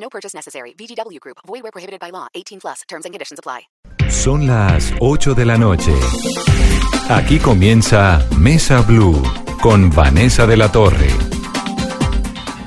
No purchase necessary. VGW Group. Void where prohibited by law. 18 plus. Terms and conditions apply. Son las 8 de la noche. Aquí comienza Mesa Blue con Vanessa de la Torre.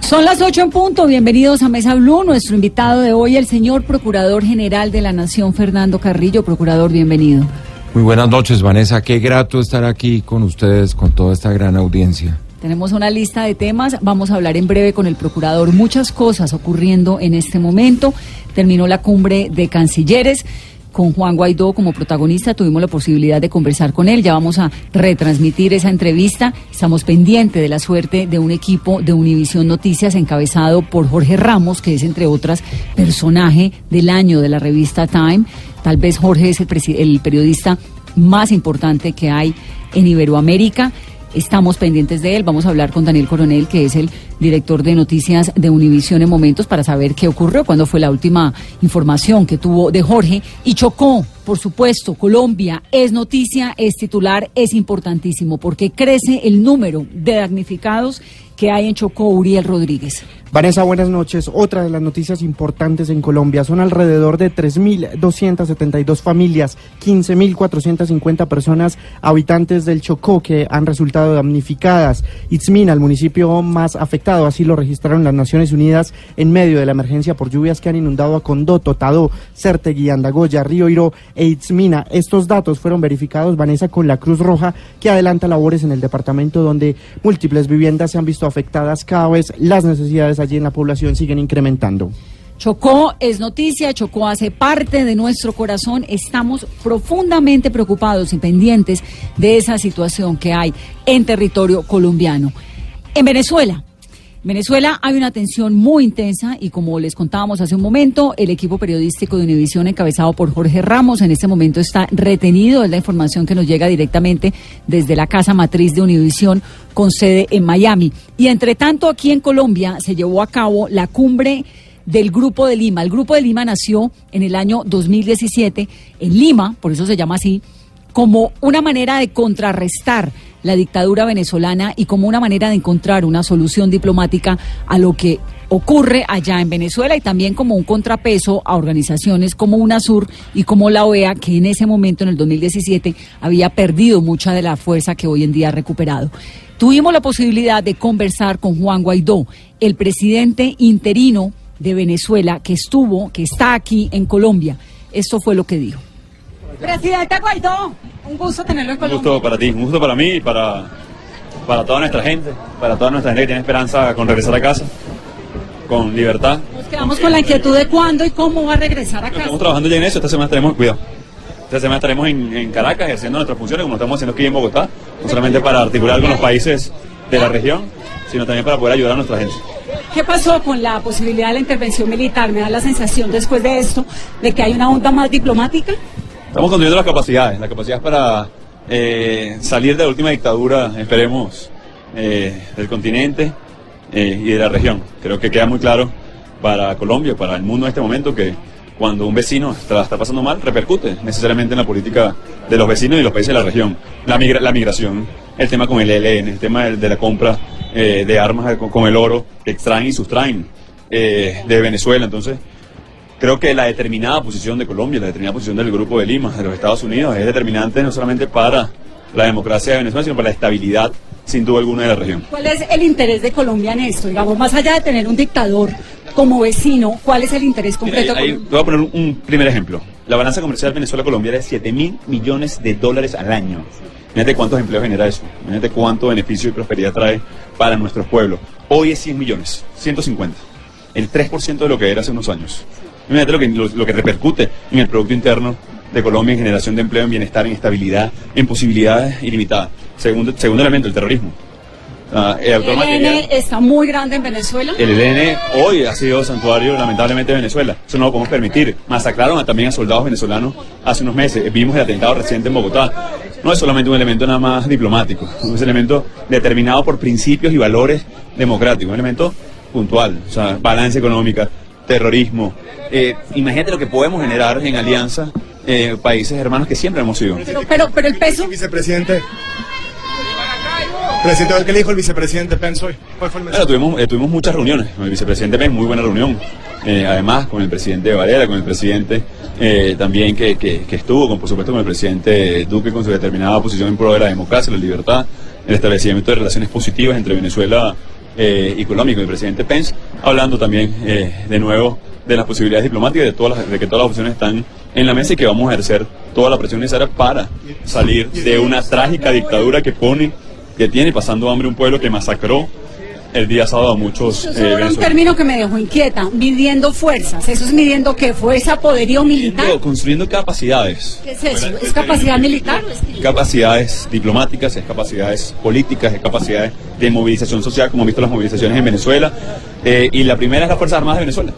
Son las 8 en punto. Bienvenidos a Mesa Blue. Nuestro invitado de hoy, el señor Procurador General de la Nación, Fernando Carrillo. Procurador, bienvenido. Muy buenas noches, Vanessa. Qué grato estar aquí con ustedes, con toda esta gran audiencia. Tenemos una lista de temas. Vamos a hablar en breve con el procurador. Muchas cosas ocurriendo en este momento. Terminó la cumbre de cancilleres con Juan Guaidó como protagonista. Tuvimos la posibilidad de conversar con él. Ya vamos a retransmitir esa entrevista. Estamos pendientes de la suerte de un equipo de Univisión Noticias encabezado por Jorge Ramos, que es, entre otras, personaje del año de la revista Time. Tal vez Jorge es el, el periodista más importante que hay en Iberoamérica. Estamos pendientes de él. Vamos a hablar con Daniel Coronel, que es el director de noticias de Univisión en momentos, para saber qué ocurrió, cuándo fue la última información que tuvo de Jorge. Y chocó, por supuesto, Colombia es noticia, es titular, es importantísimo, porque crece el número de damnificados que hay en Chocó, Uriel Rodríguez. Vanessa, buenas noches. Otra de las noticias importantes en Colombia son alrededor de 3.272 familias, 15.450 personas habitantes del Chocó que han resultado damnificadas. Itzmina, el municipio más afectado, así lo registraron las Naciones Unidas en medio de la emergencia por lluvias que han inundado a Condoto, Tadó, Certegui, Andagoya, Río Iro e Itzmina. Estos datos fueron verificados, Vanessa, con la Cruz Roja que adelanta labores en el departamento donde múltiples viviendas se han visto afectadas cada vez las necesidades allí en la población siguen incrementando. Chocó es noticia, Chocó hace parte de nuestro corazón. Estamos profundamente preocupados y pendientes de esa situación que hay en territorio colombiano. En Venezuela, Venezuela hay una tensión muy intensa y como les contábamos hace un momento, el equipo periodístico de Univisión encabezado por Jorge Ramos en este momento está retenido, es la información que nos llega directamente desde la casa matriz de Univisión con sede en Miami. Y entre tanto aquí en Colombia se llevó a cabo la cumbre del Grupo de Lima. El Grupo de Lima nació en el año 2017 en Lima, por eso se llama así, como una manera de contrarrestar la dictadura venezolana y como una manera de encontrar una solución diplomática a lo que ocurre allá en Venezuela y también como un contrapeso a organizaciones como UNASUR y como la OEA, que en ese momento, en el 2017, había perdido mucha de la fuerza que hoy en día ha recuperado. Tuvimos la posibilidad de conversar con Juan Guaidó, el presidente interino de Venezuela, que estuvo, que está aquí en Colombia. Esto fue lo que dijo. Presidente Guaidó, un gusto tenerlo en Colombia. Un gusto para ti, un gusto para mí y para, para toda nuestra gente, para toda nuestra gente que tiene esperanza con regresar a casa, con libertad. Nos quedamos con la inquietud de cuándo y cómo va a regresar a casa. Estamos trabajando ya en eso, esta semana estaremos, cuidado, esta semana estaremos en, en Caracas ejerciendo nuestras funciones como estamos haciendo aquí en Bogotá, no solamente para articular con los países de la región, sino también para poder ayudar a nuestra gente. ¿Qué pasó con la posibilidad de la intervención militar? Me da la sensación después de esto de que hay una onda más diplomática. Estamos construyendo las capacidades, las capacidades para eh, salir de la última dictadura, esperemos, eh, del continente eh, y de la región. Creo que queda muy claro para Colombia, para el mundo en este momento, que cuando un vecino está, está pasando mal, repercute necesariamente en la política de los vecinos y los países de la región. La, migra la migración, el tema con el ELN, el tema de, la compra de armas con, con, el oro que extraen y sustraen de Venezuela. Entonces, creo que la determinada posición de Colombia, la determinada posición del Grupo de Lima, de los Estados Unidos, es determinante no solamente para la democracia de Venezuela, sino para la estabilidad, sin duda alguna, de la región. ¿Cuál es el interés de Colombia en esto? Digamos, más allá de tener un dictador como vecino, ¿cuál es el interés concreto? Mira, ahí, ahí, te voy a poner un primer ejemplo. La balanza comercial Venezuela-Colombia es de 7 mil millones de dólares al año. Imagínate cuántos empleos genera eso. Imagínate cuánto beneficio y prosperidad trae para nuestros pueblos. Hoy es 100 millones, 150. El 3% de lo que era hace unos años. Imagínate lo que, lo, lo, que repercute en el Producto Interno de Colombia, en generación de empleo, en bienestar, en estabilidad, en posibilidades ilimitadas. Segundo, segundo elemento, el terrorismo. Ah, el El autor material- ELN está muy grande en Venezuela. el ELN hoy ha sido santuario lamentablemente de Venezuela. Eso no lo podemos permitir. Masacraron a- también a soldados venezolanos hace unos meses. Vimos el atentado reciente en Bogotá. No es solamente un elemento nada más diplomático, es un elemento determinado por principios y valores democráticos, un elemento puntual, o sea, balance económica, terrorismo. Eh, imagínate lo que podemos generar en alianza eh, países hermanos que siempre hemos sido. Pero, pero, pero el peso. Vicepresidente. Presidente, ¿qué le dijo el vicepresidente Pence hoy? ¿Cuál fue el Bueno, mensaje? tuvimos, eh, tuvimos muchas reuniones con el vicepresidente Pence, muy buena reunión. Eh, además, con el presidente Varela, con el presidente eh, también que, que- que estuvo, con, por supuesto, con el presidente Duque, con su determinada posición en pro de la democracia, la libertad, el establecimiento de relaciones positivas entre Venezuela eh, y Colombia, y con el presidente Pence, hablando también eh, de nuevo de las posibilidades diplomáticas, de, todas las- de que todas las opciones están en la mesa y que vamos a ejercer toda la presión necesaria para salir de una trágica dictadura que pone, que tiene pasando hambre un pueblo que masacró el día sábado a muchos eh, Eso era un término que me dejó inquieta. Midiendo fuerzas. ¿Eso es midiendo qué? ¿Fuerza, poderío militar? Construyendo- Construyendo capacidades, ¿Qué es eso? ¿Es capacidad militar? capacidades diplomáticas, es capacidades políticas, es capacidades de movilización social, como hemos visto las movilizaciones en Venezuela. Eh, y la primera es las Fuerzas Armadas de Venezuela.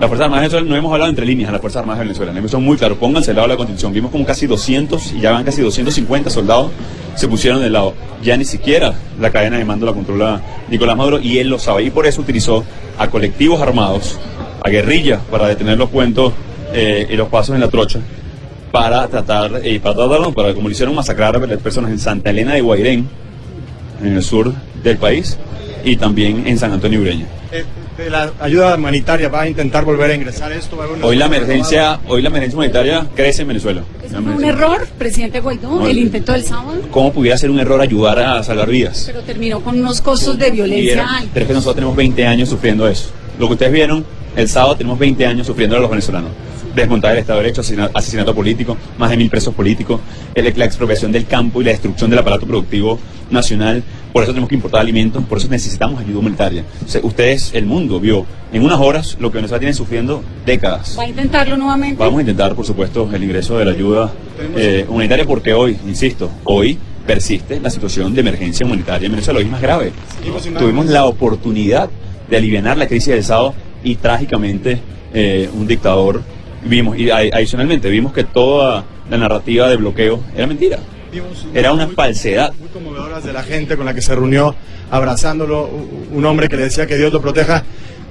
Las Fuerzas Armadas de Venezuela, no hemos hablado entre líneas, las Fuerzas Armadas de Venezuela. Hemos son muy claros, pónganse al lado de la Constitución. Vimos como casi 200 y ya van casi 250 soldados se pusieron del lado. Ya ni siquiera la cadena de mando la controla Nicolás Maduro y él lo sabe. Y por eso utilizó a colectivos armados, a guerrillas para detener los cuentos eh, y los pasos en la trocha para tratar, eh, para tratar, no, para como lo hicieron masacrar a personas en Santa Elena de Guairén, en el sur del país, y también en San Antonio Ureña. De la ayuda humanitaria va a intentar volver a ingresar esto. ¿Va a haber una- Hoy la emergencia, hoy la emergencia humanitaria crece en Venezuela. ¿Eso La fue un error, presidente Guaidó? No, El el- intento del sábado. ¿Cómo pudiera ser un error ayudar a salvar vidas? Pero terminó con unos costos de violencia altos. pero es que nosotros tenemos 20 años sufriendo eso. Lo que ustedes vieron el sábado tenemos 20 años sufriendo a los venezolanos. Desmontar el Estado de Derecho, asesina- asesinato político, más de mil presos políticos, el- la expropiación del campo y la destrucción del aparato productivo nacional. Por eso tenemos que importar alimentos, por eso necesitamos ayuda humanitaria. Ustedes, el mundo, vio en unas horas lo que Venezuela tiene sufriendo décadas. ¿Va a intentarlo nuevamente? Vamos a intentar, por supuesto, el ingreso de la ayuda eh, humanitaria porque hoy, insisto, hoy persiste la situación de emergencia humanitaria en Venezuela, hoy es más grave. Tuvimos la oportunidad de aliviar la crisis del Estado y trágicamente eh, un dictador vimos, y adi- adicionalmente vimos que toda la narrativa de bloqueo era mentira, era una falsedad. Muy conmovedoras de la gente con la que se reunió abrazándolo, un hombre que le decía que Dios lo proteja.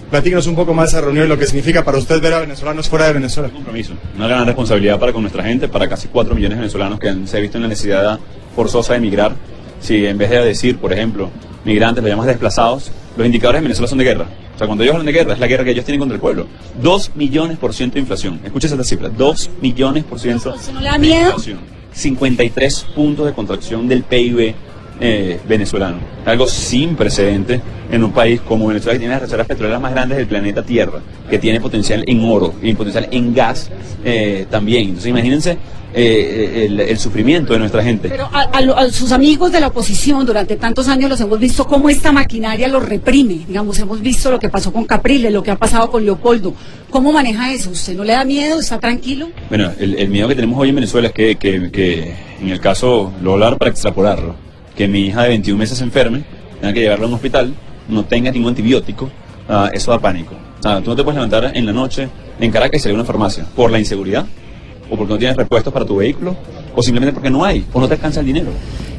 Platícanos un poco más de esa reunión y lo que significa para usted ver a venezolanos fuera de Venezuela. compromiso, una gran responsabilidad para con nuestra gente, para casi 4 millones de venezolanos que han, se han visto en la necesidad forzosa de emigrar. Si en vez de decir, por ejemplo, migrantes, lo llamas desplazados, los indicadores en Venezuela son de guerra. O sea, cuando ellos hablan de guerra, es la guerra que ellos tienen contra el pueblo. 2 millones por ciento de inflación. Escucha esa cifra, 2 millones por ciento ¿Eso no le da de inflación. 53 puntos de contracción del PIB eh, venezolano. Algo sin precedente en un país como Venezuela, que tiene las reservas petroleras más grandes del planeta Tierra, que tiene potencial en oro y potencial en gas eh, también. Entonces, imagínense eh, el, el sufrimiento de nuestra gente. Pero a, a lo- a sus amigos de la oposición durante tantos años los hemos visto cómo esta maquinaria los reprime. Digamos, hemos visto lo que pasó con Capriles, lo que ha pasado con Leopoldo. ¿Cómo maneja eso? ¿Usted no le da miedo? ¿Está tranquilo? Bueno, el, el miedo que tenemos hoy en Venezuela es que, que- que, en el caso, lo hablar para extrapolarlo, que mi hija de 21 meses se enferme, tenga que llevarla a un hospital, no tenga ningún antibiótico, ah, eso da pánico. O sea, tú no te puedes levantar en la noche en Caracas y salir a una farmacia por la inseguridad, o porque no tienes repuestos para tu vehículo, o simplemente porque no hay, o no te alcanza el dinero.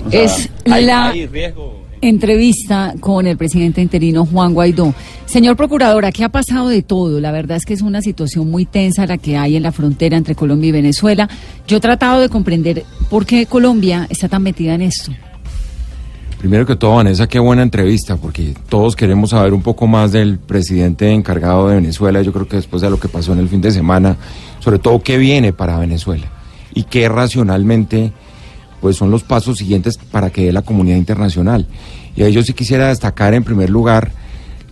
O sea, Es hay- la- hay riesgo. Entrevista con el presidente interino Juan Guaidó. Señor procurador, aquí ha pasado de todo. La verdad es que es una situación muy tensa la que hay en la frontera entre Colombia y Venezuela. Yo he tratado de comprender por qué Colombia está tan metida en esto. Primero que todo, Vanessa, qué buena entrevista, porque todos queremos saber un poco más del presidente encargado de Venezuela. Yo creo que después de lo que pasó en el fin de semana, sobre todo qué viene para Venezuela y qué racionalmente pues son los pasos siguientes para que dé la comunidad internacional. Y ahí yo sí quisiera destacar en primer lugar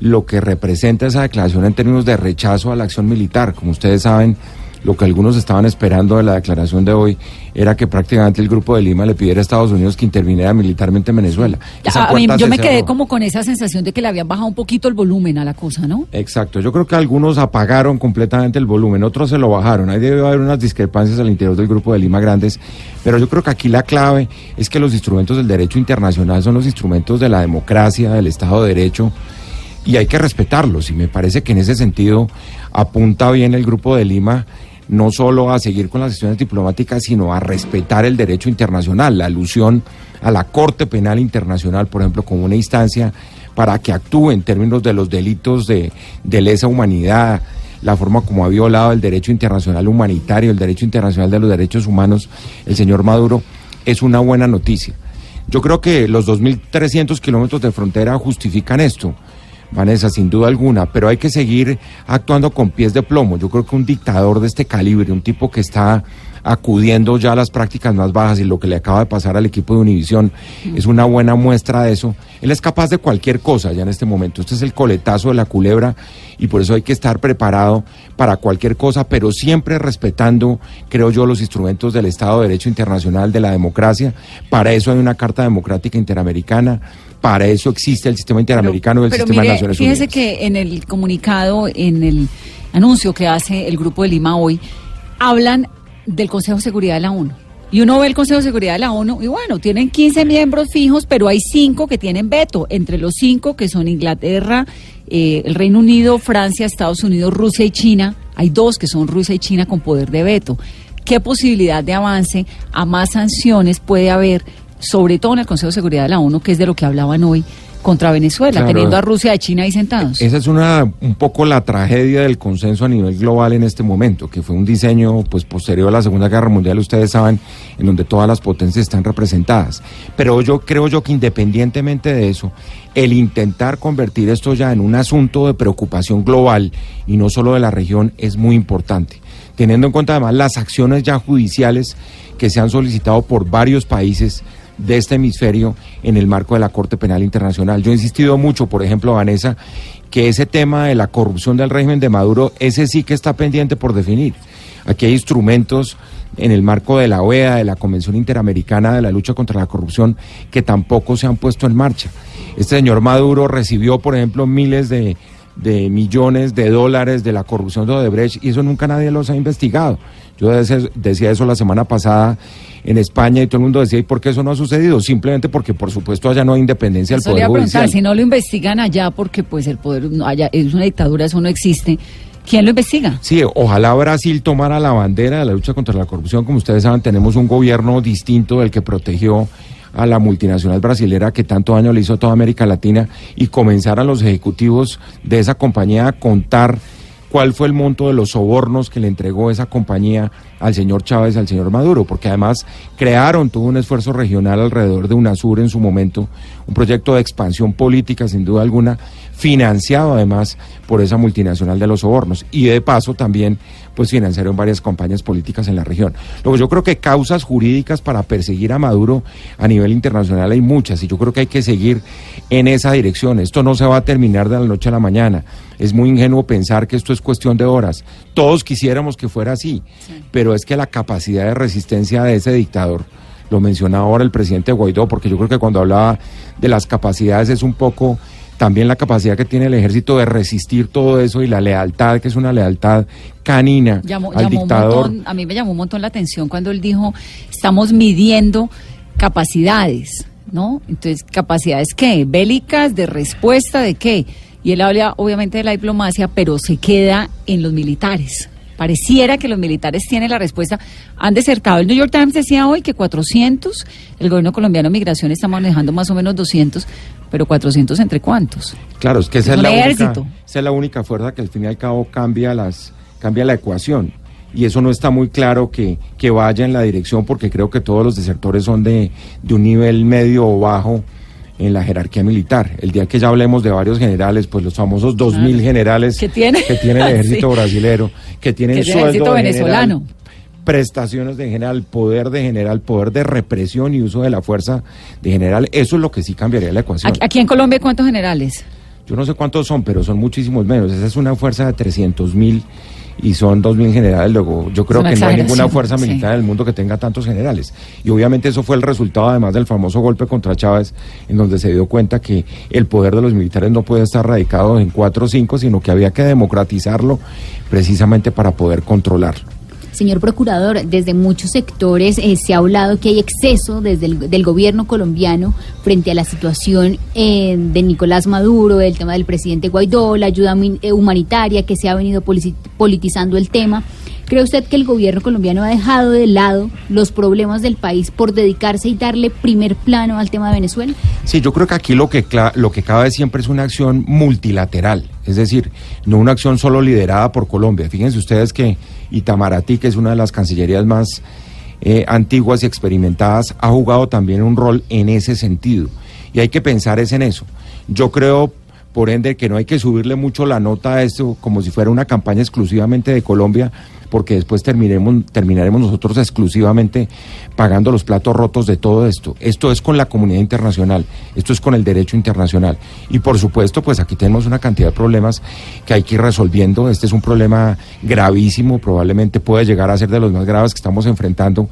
lo que representa esa declaración en términos de rechazo a la acción militar. Como ustedes saben, lo que algunos estaban esperando de la declaración de hoy era que prácticamente el Grupo de Lima le pidiera a Estados Unidos que interviniera militarmente en Venezuela. A mí- yo me quedé como con esa sensación de que le habían bajado un poquito el volumen a la cosa, ¿no? Exacto, yo creo que algunos apagaron completamente el volumen, otros se lo bajaron. Ahí debe haber unas discrepancias al interior del grupo de Lima Grandes, pero yo creo que aquí la clave es que los instrumentos del derecho internacional son los instrumentos de la democracia, del Estado de Derecho, y hay que respetarlos. Y me parece que en ese sentido apunta bien el grupo de Lima no solo a seguir con las sesiones diplomáticas, sino a respetar el derecho internacional, la alusión a la Corte Penal Internacional, por ejemplo, como una instancia para que actúe en términos de los delitos de, de lesa humanidad, la forma como ha violado el derecho internacional humanitario, el derecho internacional de los derechos humanos, el señor Maduro, es una buena noticia. Yo creo que los 2.300 kilómetros de frontera justifican esto. Vanessa, sin duda alguna, pero hay que seguir actuando con pies de plomo. Yo creo que un dictador de este calibre, un tipo que está acudiendo ya a las prácticas más bajas y lo que le acaba de pasar al equipo de Univisión es una buena muestra de eso. Él es capaz de cualquier cosa ya en este momento. Este es el coletazo de la culebra y por eso hay que estar preparado para cualquier cosa, pero siempre respetando, creo yo, los instrumentos del Estado de Derecho Internacional, de la democracia. Para eso hay una Carta Democrática Interamericana. Para eso existe el sistema interamericano y el Pero sistema mire, de Naciones fíjese Unidas. que en el comunicado, en el anuncio que hace el Grupo de Lima hoy, hablan del Consejo de Seguridad de la ONU. Y uno ve el Consejo de Seguridad de la ONU y bueno, tienen 15 miembros fijos, pero hay cinco que tienen veto. Entre los cinco que son Inglaterra, eh, el Reino Unido, Francia, Estados Unidos, Rusia y China, hay dos que son Rusia y China con poder de veto. ¿Qué posibilidad de avance a más sanciones puede haber, sobre todo en el Consejo de Seguridad de la ONU, que es de lo que hablaban hoy, contra Venezuela, Claro. teniendo a Rusia y China ahí sentados? Esa es una un poco la tragedia del consenso a nivel global en este momento, que fue un diseño pues posterior a la Segunda Guerra Mundial, ustedes saben, en donde todas las potencias están representadas. Pero yo creo yo que independientemente de eso, el intentar convertir esto ya en un asunto de preocupación global y no solo de la región es muy importante, teniendo en cuenta además las acciones ya judiciales que se han solicitado por varios países de este hemisferio en el marco de la Corte Penal Internacional. Yo he insistido mucho, por ejemplo, Vanessa, que ese tema de la corrupción del régimen de Maduro, ese sí que está pendiente por definir. Aquí hay instrumentos en el marco de la OEA, de la Convención Interamericana de la Lucha contra la Corrupción, que tampoco se han puesto en marcha. Este señor Maduro recibió, por ejemplo, miles de, de millones de dólares de la corrupción de Odebrecht y eso nunca nadie los ha investigado. Yo decía, eso la semana pasada en España y todo el mundo decía, ¿y por qué eso no ha sucedido? Simplemente porque, por supuesto, allá no hay independencia del Poder Judicial. si no lo investigan allá, porque pues el poder allá es una dictadura, eso no existe, ¿quién lo investiga? Sí, ojalá Brasil tomara la bandera de la lucha contra la corrupción. Como ustedes saben, tenemos un gobierno distinto del que protegió a la multinacional brasilera que tanto daño le hizo a toda América Latina y comenzaran los ejecutivos de esa compañía a contar cuál fue el monto de los sobornos que le entregó esa compañía al señor Chávez, al señor Maduro, porque además crearon todo un esfuerzo regional alrededor de UNASUR en su momento, un proyecto de expansión política sin duda alguna, financiado además por esa multinacional de los sobornos y de paso también pues financiaron varias campañas políticas en la región. Luego yo creo que causas jurídicas para perseguir a Maduro a nivel internacional hay muchas y yo creo que hay que seguir en esa dirección. Esto no se va a terminar de la noche a la mañana. Es muy ingenuo pensar que esto es cuestión de horas. Todos quisiéramos que fuera así, pero es que la capacidad de resistencia de ese dictador lo mencionaba ahora el presidente Guaidó, porque yo creo que cuando hablaba de las capacidades es un poco también la capacidad que tiene el ejército de resistir todo eso y la lealtad, que es una lealtad canina Llamó, al llamó un dictador. montón, a mí me llamó un montón la atención cuando él dijo, estamos midiendo capacidades, ¿no? Entonces, ¿capacidades qué? ¿Bélicas? ¿De respuesta? ¿De qué? Y él habla obviamente de la diplomacia, pero se queda en los militares. Pareciera que los militares tienen la respuesta. Han desertado. El New York Times decía hoy que 400, el gobierno colombiano de migración está manejando más o menos 200, pero 400 entre cuántos. Claro, es que esa Es la única, esa es la única fuerza que al fin y al cabo cambia las cambia la ecuación. Y eso no está muy claro que, que vaya en la dirección porque creo que todos los desertores son de, de un nivel medio o bajo en la jerarquía militar. El día que ya hablemos de varios generales, pues los famosos 2.000 Claro. generales Que tiene. que tiene el ejército Sí. brasilero, que tienen Que es el ejército venezolano. general, prestaciones de general, poder de general, poder de represión y uso de la fuerza de general, eso es lo que sí cambiaría la ecuación. Aquí, en Colombia, ¿cuántos generales? Yo no sé cuántos son, pero son muchísimos menos. Esa es una fuerza de 300 mil y son 2.000 generales. Luego, yo creo que no hay ninguna fuerza sí. militar del mundo que tenga tantos generales. Y obviamente eso fue el resultado, además del famoso golpe contra Chávez, en donde se dio cuenta que el poder de los militares no puede estar radicado en cuatro o cinco, sino que había que democratizarlo precisamente para poder controlarlo. Señor Procurador, desde muchos sectores eh, se ha hablado que hay exceso desde el del gobierno colombiano frente a la situación eh, de Nicolás Maduro, el tema del presidente Guaidó, la ayuda eh, humanitaria que se ha venido politizando el tema. ¿Cree usted que el gobierno colombiano ha dejado de lado los problemas del país por dedicarse y darle primer plano al tema de Venezuela? Sí, yo creo que aquí lo que, lo que cabe siempre es una acción multilateral, es decir, no una acción solo liderada por Colombia. Fíjense ustedes que Itamaraty, que es una de las cancillerías más eh, antiguas y experimentadas, ha jugado también un rol en ese sentido. Y hay que pensar es en eso. Yo creo, por ende, que no hay que subirle mucho la nota a esto como si fuera una campaña exclusivamente de Colombia, porque después terminemos, terminaremos nosotros exclusivamente pagando los platos rotos de todo esto. Esto es con la comunidad internacional, esto es con el derecho internacional. Y por supuesto, pues aquí tenemos una cantidad de problemas que hay que ir resolviendo. Este es un problema gravísimo, probablemente puede llegar a ser de los más graves que estamos enfrentando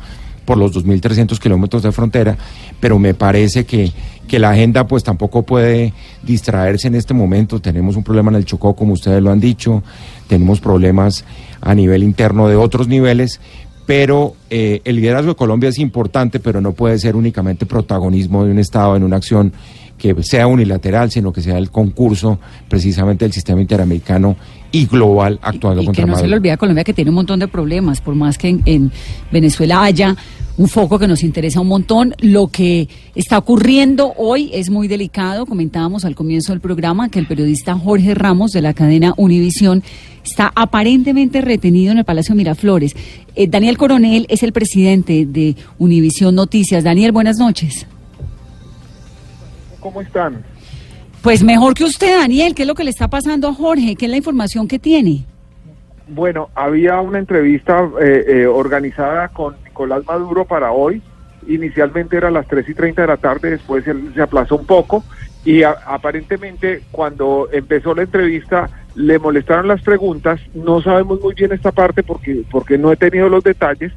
por los 2.300 kilómetros de frontera, pero me parece que, que la agenda pues tampoco puede distraerse en este momento. Tenemos un problema en el Chocó, como ustedes lo han dicho, tenemos problemas a nivel interno de otros niveles, pero eh, el liderazgo de Colombia es importante, pero no puede ser únicamente protagonismo de un Estado en una acción que sea unilateral, sino que sea el concurso precisamente del sistema interamericano y global actuando y contra que no se le olvide a Colombia que tiene un montón de problemas, por más que en, en Venezuela haya un foco que nos interesa un montón. Lo que está ocurriendo hoy es muy delicado. Comentábamos al comienzo del programa que el periodista Jorge Ramos de la cadena Univisión está aparentemente retenido en el Palacio Miraflores. Eh, Daniel Coronel es el presidente de Univisión Noticias. Daniel, buenas noches. ¿Cómo están? Pues mejor que usted, Daniel, ¿qué es lo que le está pasando a Jorge? ¿Qué es la información que tiene? Bueno, había una entrevista eh, eh, organizada con Nicolás Maduro para hoy. Inicialmente era a las 3 y 30 de la tarde, después se, se aplazó un poco y a- aparentemente cuando empezó la entrevista le molestaron las preguntas. No sabemos muy bien esta parte porque, porque no he tenido los detalles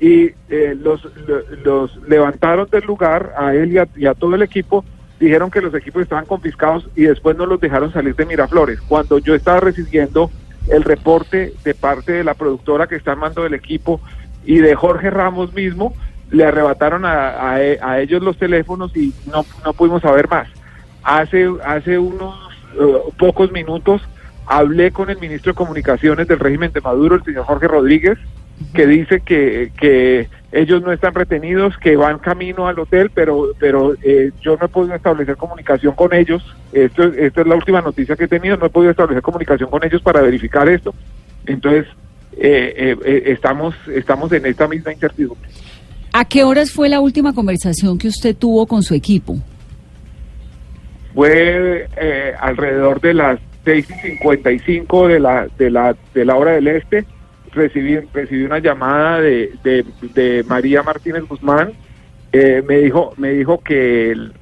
y eh, los, lo- los levantaron del lugar a él y a, y a todo el equipo. Dijeron que los equipos estaban confiscados y después no los dejaron salir de Miraflores. Cuando yo estaba recibiendo el reporte de parte de la productora que está en mando del equipo y de Jorge Ramos mismo, le arrebataron a, a a ellos los teléfonos y no, no pudimos saber más. Hace, hace unos eh, pocos minutos hablé con el ministro de Comunicaciones del régimen de Maduro, el señor Jorge Rodríguez, que dice que, que ellos no están retenidos, que van camino al hotel, pero, pero eh, yo no he podido establecer comunicación con ellos. Esto, es- esta es la última noticia que he tenido, no he podido establecer comunicación con ellos para verificar esto. Entonces, eh, eh, eh, estamos, estamos en esta misma incertidumbre. ¿A qué horas fue la última conversación que usted tuvo con su equipo? Fue eh, alrededor de las 6 y 55 de la, de la, de la hora del este. Recibí, recibí una llamada de, de, de María Martínez Guzmán. Me dijo, me dijo que el-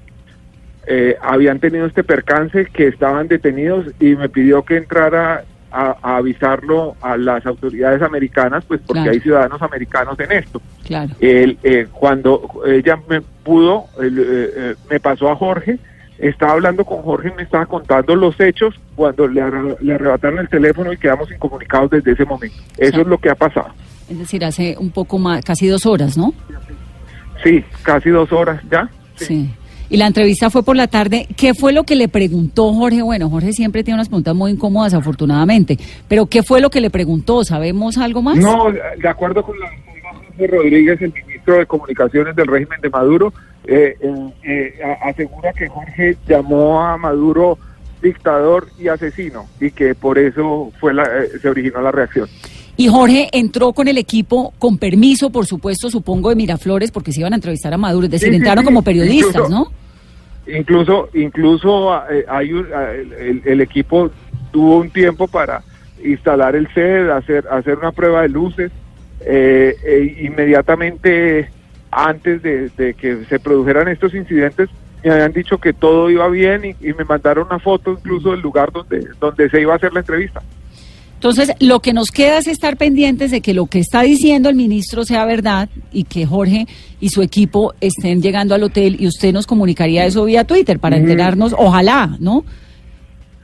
eh, habían tenido este percance, que estaban detenidos y me pidió que entrara a, a avisarlo a las autoridades americanas, pues porque Claro. hay ciudadanos americanos en esto. Claro. El, eh, cuando ella me pudo, eh, eh, me pasó a Jorge, estaba hablando con Jorge y me estaba contando los hechos cuando le, le arrebataron el teléfono y quedamos incomunicados desde ese momento. Eso es lo que ha pasado. Es decir, hace un poco más, casi dos horas, ¿no? Sí, casi dos horas ya. Sí. Y la entrevista fue por la tarde. ¿Qué fue lo que le preguntó Jorge? Bueno, Jorge siempre tiene unas preguntas muy incómodas, afortunadamente. Pero ¿qué fue lo que le preguntó? ¿Sabemos algo más? No, de acuerdo con la Rodríguez, el ministro de Comunicaciones del régimen de Maduro, eh, eh, asegura que Jorge llamó a Maduro dictador y asesino y que por eso fue la, eh, se originó la reacción. Y Jorge entró con el equipo con permiso, por supuesto, supongo, de Miraflores, porque se iban a entrevistar a Maduro. Es decir, Sí, sí, entraron sí. como periodistas, Incluso- ¿no? Incluso, incluso eh, hay un- eh, el, el equipo tuvo un tiempo para instalar el set, hacer, hacer una prueba de luces. eh, e inmediatamente antes de, de que se produjeran estos incidentes, me habían dicho que todo iba bien y, y me mandaron una foto incluso del lugar donde, donde se iba a hacer la entrevista. Entonces, lo que nos queda es estar pendientes de que lo que está diciendo el ministro sea verdad y que Jorge y su equipo estén llegando al hotel y usted nos comunicaría eso vía Twitter para enterarnos, ojalá, ¿no?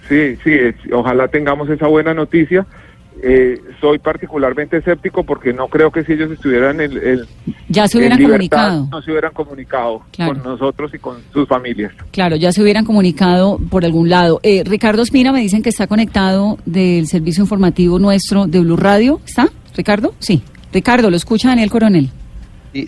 Sí, sí, ojalá tengamos esa buena noticia. Eh, soy particularmente escéptico porque no creo que si ellos estuvieran en, en- Ya se en hubieran libertad, comunicado. no se hubieran comunicado Claro. con nosotros y con sus familias. Claro, ya se hubieran comunicado por algún lado. Eh, Ricardo Espina me dicen que está conectado del servicio informativo nuestro de Blue Radio. ¿Está, Ricardo? Sí. Ricardo, lo escucha Daniel Coronel.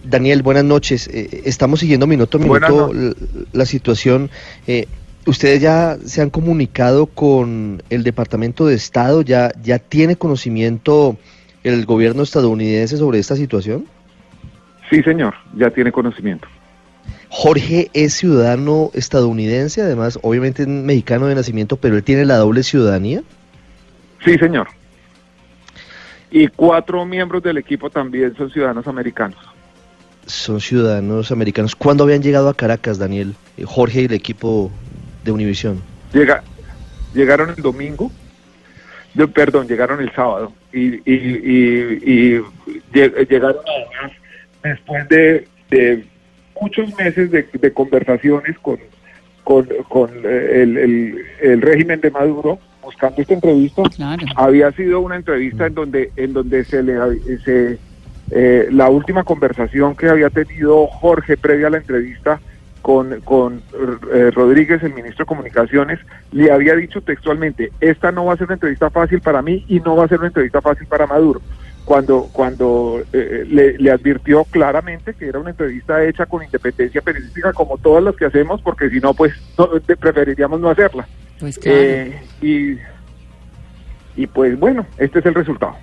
Daniel, buenas noches. Eh, estamos siguiendo minuto a minuto l- la, situación. Eh, ¿Ustedes ya se han comunicado con el Departamento de Estado? ¿Ya, ¿Ya tiene conocimiento el gobierno estadounidense sobre esta situación? Sí, señor, ya tiene conocimiento. Jorge es ciudadano estadounidense, además, obviamente es mexicano de nacimiento, pero él tiene la doble ciudadanía. Sí, señor. Y cuatro miembros del equipo también son ciudadanos americanos. Son ciudadanos americanos. ¿Cuándo habían llegado a Caracas, Daniel? Eh, Jorge y el equipo de Univisión. Llega, llegaron el domingo, perdón, llegaron el sábado y, y, y- y lle- llegaron además después de, de muchos meses de, de conversaciones con, con, con eh, el, el- el régimen de Maduro buscando esta entrevista. Había sido una entrevista en donde, en donde se le se, eh, la última conversación que había tenido Jorge previa a la entrevista con, con eh, Rodríguez, el ministro de Comunicaciones, le había dicho textualmente, esta no va a ser una entrevista fácil para mí y no va a ser una entrevista fácil para Maduro. Cuando, cuando eh, le, le advirtió claramente que era una entrevista hecha con independencia periodística como todas las que hacemos, porque si no, pues no- preferiríamos no hacerla. Pues claro. Eh, y, y pues bueno, este es el resultado.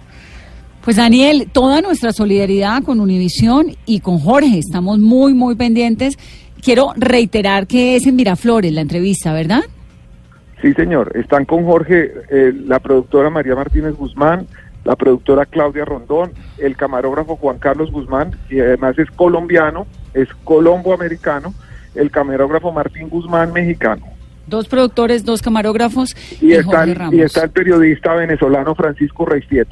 Pues Daniel, toda nuestra solidaridad con Univisión y con Jorge. Estamos muy, muy pendientes. Quiero reiterar que es en Miraflores la entrevista, ¿verdad? Sí, señor. Están con Jorge, eh, la productora María Martínez Guzmán, la productora Claudia Rondón, el camarógrafo Juan Carlos Guzmán, y además es colombiano, es colombo-americano, el camarógrafo Martín Guzmán, mexicano. Dos productores, dos camarógrafos y, Y está, Jorge el, Ramos. y está el periodista venezolano Francisco Reistiet.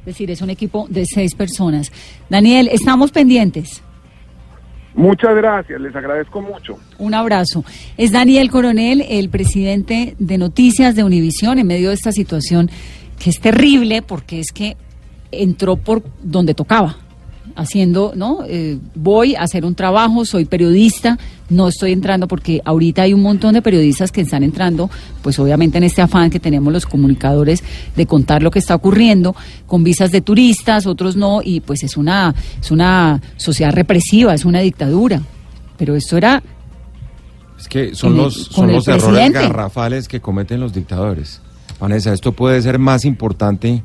Es decir, es un equipo de seis personas. Daniel, estamos pendientes. Muchas gracias, les agradezco mucho. Un abrazo. Es Daniel Coronel, el presidente de Noticias de Univisión, en medio de esta situación que es terrible porque es que entró por donde tocaba, haciendo, ¿no? Eh, voy a hacer un trabajo, soy periodista, no estoy entrando porque ahorita hay un montón de periodistas que están entrando, pues obviamente en este afán que tenemos los comunicadores de contar lo que está ocurriendo, con visas de turistas, otros no, y pues es una, es una sociedad represiva, es una dictadura. Pero esto era Es que son el- los, son los errores presidente. garrafales que cometen los dictadores. Vanessa, esto puede ser más importante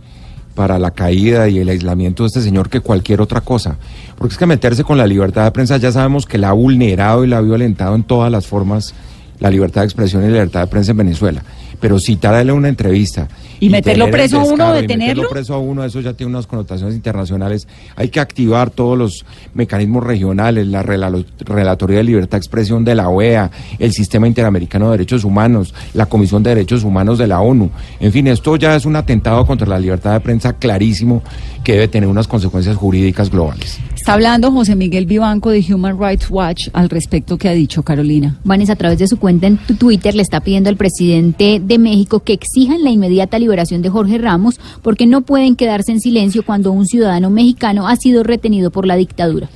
para la caída y el aislamiento de este señor que cualquier otra cosa. Porque es que meterse con la libertad de prensa ya sabemos que la ha vulnerado y la ha violentado en todas las formas la libertad de expresión y la libertad de prensa en Venezuela. Pero citarle una entrevista Y meterlo preso a uno, detenerlo. meterlo preso a uno, eso ya tiene unas connotaciones internacionales. Hay que activar todos los mecanismos regionales, la Relatoría de Libertad de Expresión de la OEA, el Sistema Interamericano de Derechos Humanos, la Comisión de Derechos Humanos de la ONU. En fin, esto ya es un atentado contra la libertad de prensa clarísimo que debe tener unas consecuencias jurídicas globales. Está hablando José Miguel Vivanco de Human Rights Watch al respecto que ha dicho Carolina. Vanessa, a través de su cuenta en Twitter, le está pidiendo al presidente de México que exijan la inmediata liberación de Jorge Ramos porque no pueden quedarse en silencio cuando un ciudadano mexicano ha sido retenido por la dictadura.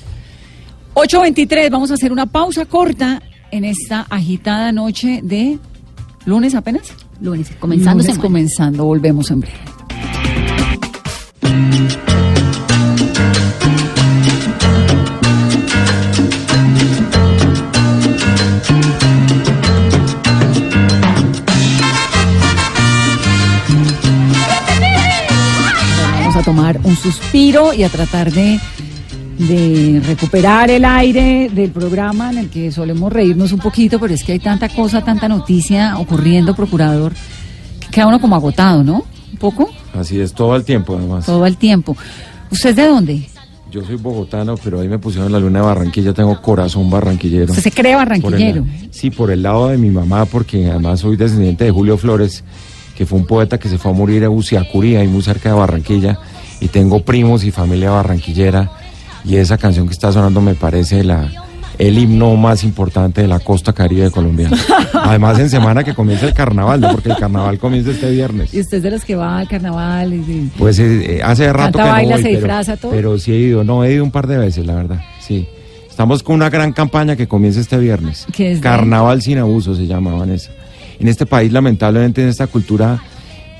8.23, vamos a hacer una pausa corta en esta agitada noche de lunes apenas. Lunes, comenzando Lunes semana. comenzando, volvemos en breve. Vamos a tomar un suspiro y a tratar de, de recuperar el aire del programa en el que solemos reírnos un poquito, pero es que hay tanta cosa, tanta noticia ocurriendo, procurador, que queda uno como agotado, ¿no? Un poco, Así es, todo el tiempo además. todo el tiempo. ¿Usted es de dónde? Yo soy bogotano, pero ahí me pusieron la luna de Barranquilla, tengo corazón barranquillero. Usted se cree barranquillero. Por el- sí, por el lado de mi mamá, porque además soy descendiente de Julio Flores que fue un poeta que se fue a morir a Uciacurí, ahí muy cerca de Barranquilla, y tengo primos y familia barranquillera, y esa canción que está sonando me parece la, el himno más importante de la costa caribe colombiana. Además, en semana que comienza el carnaval, ¿no? porque el carnaval comienza este viernes. ¿Y usted es de los que va al carnaval? Y, Pues eh, eh, hace rato Canta, que no baila, voy, se pero, disfraza, todo. pero sí he ido, no, he ido un par de veces, la verdad, sí. Estamos con una gran campaña que comienza este viernes. ¿Qué es de? Carnaval sin abuso se llama, Vanessa. En este país, lamentablemente, en esta cultura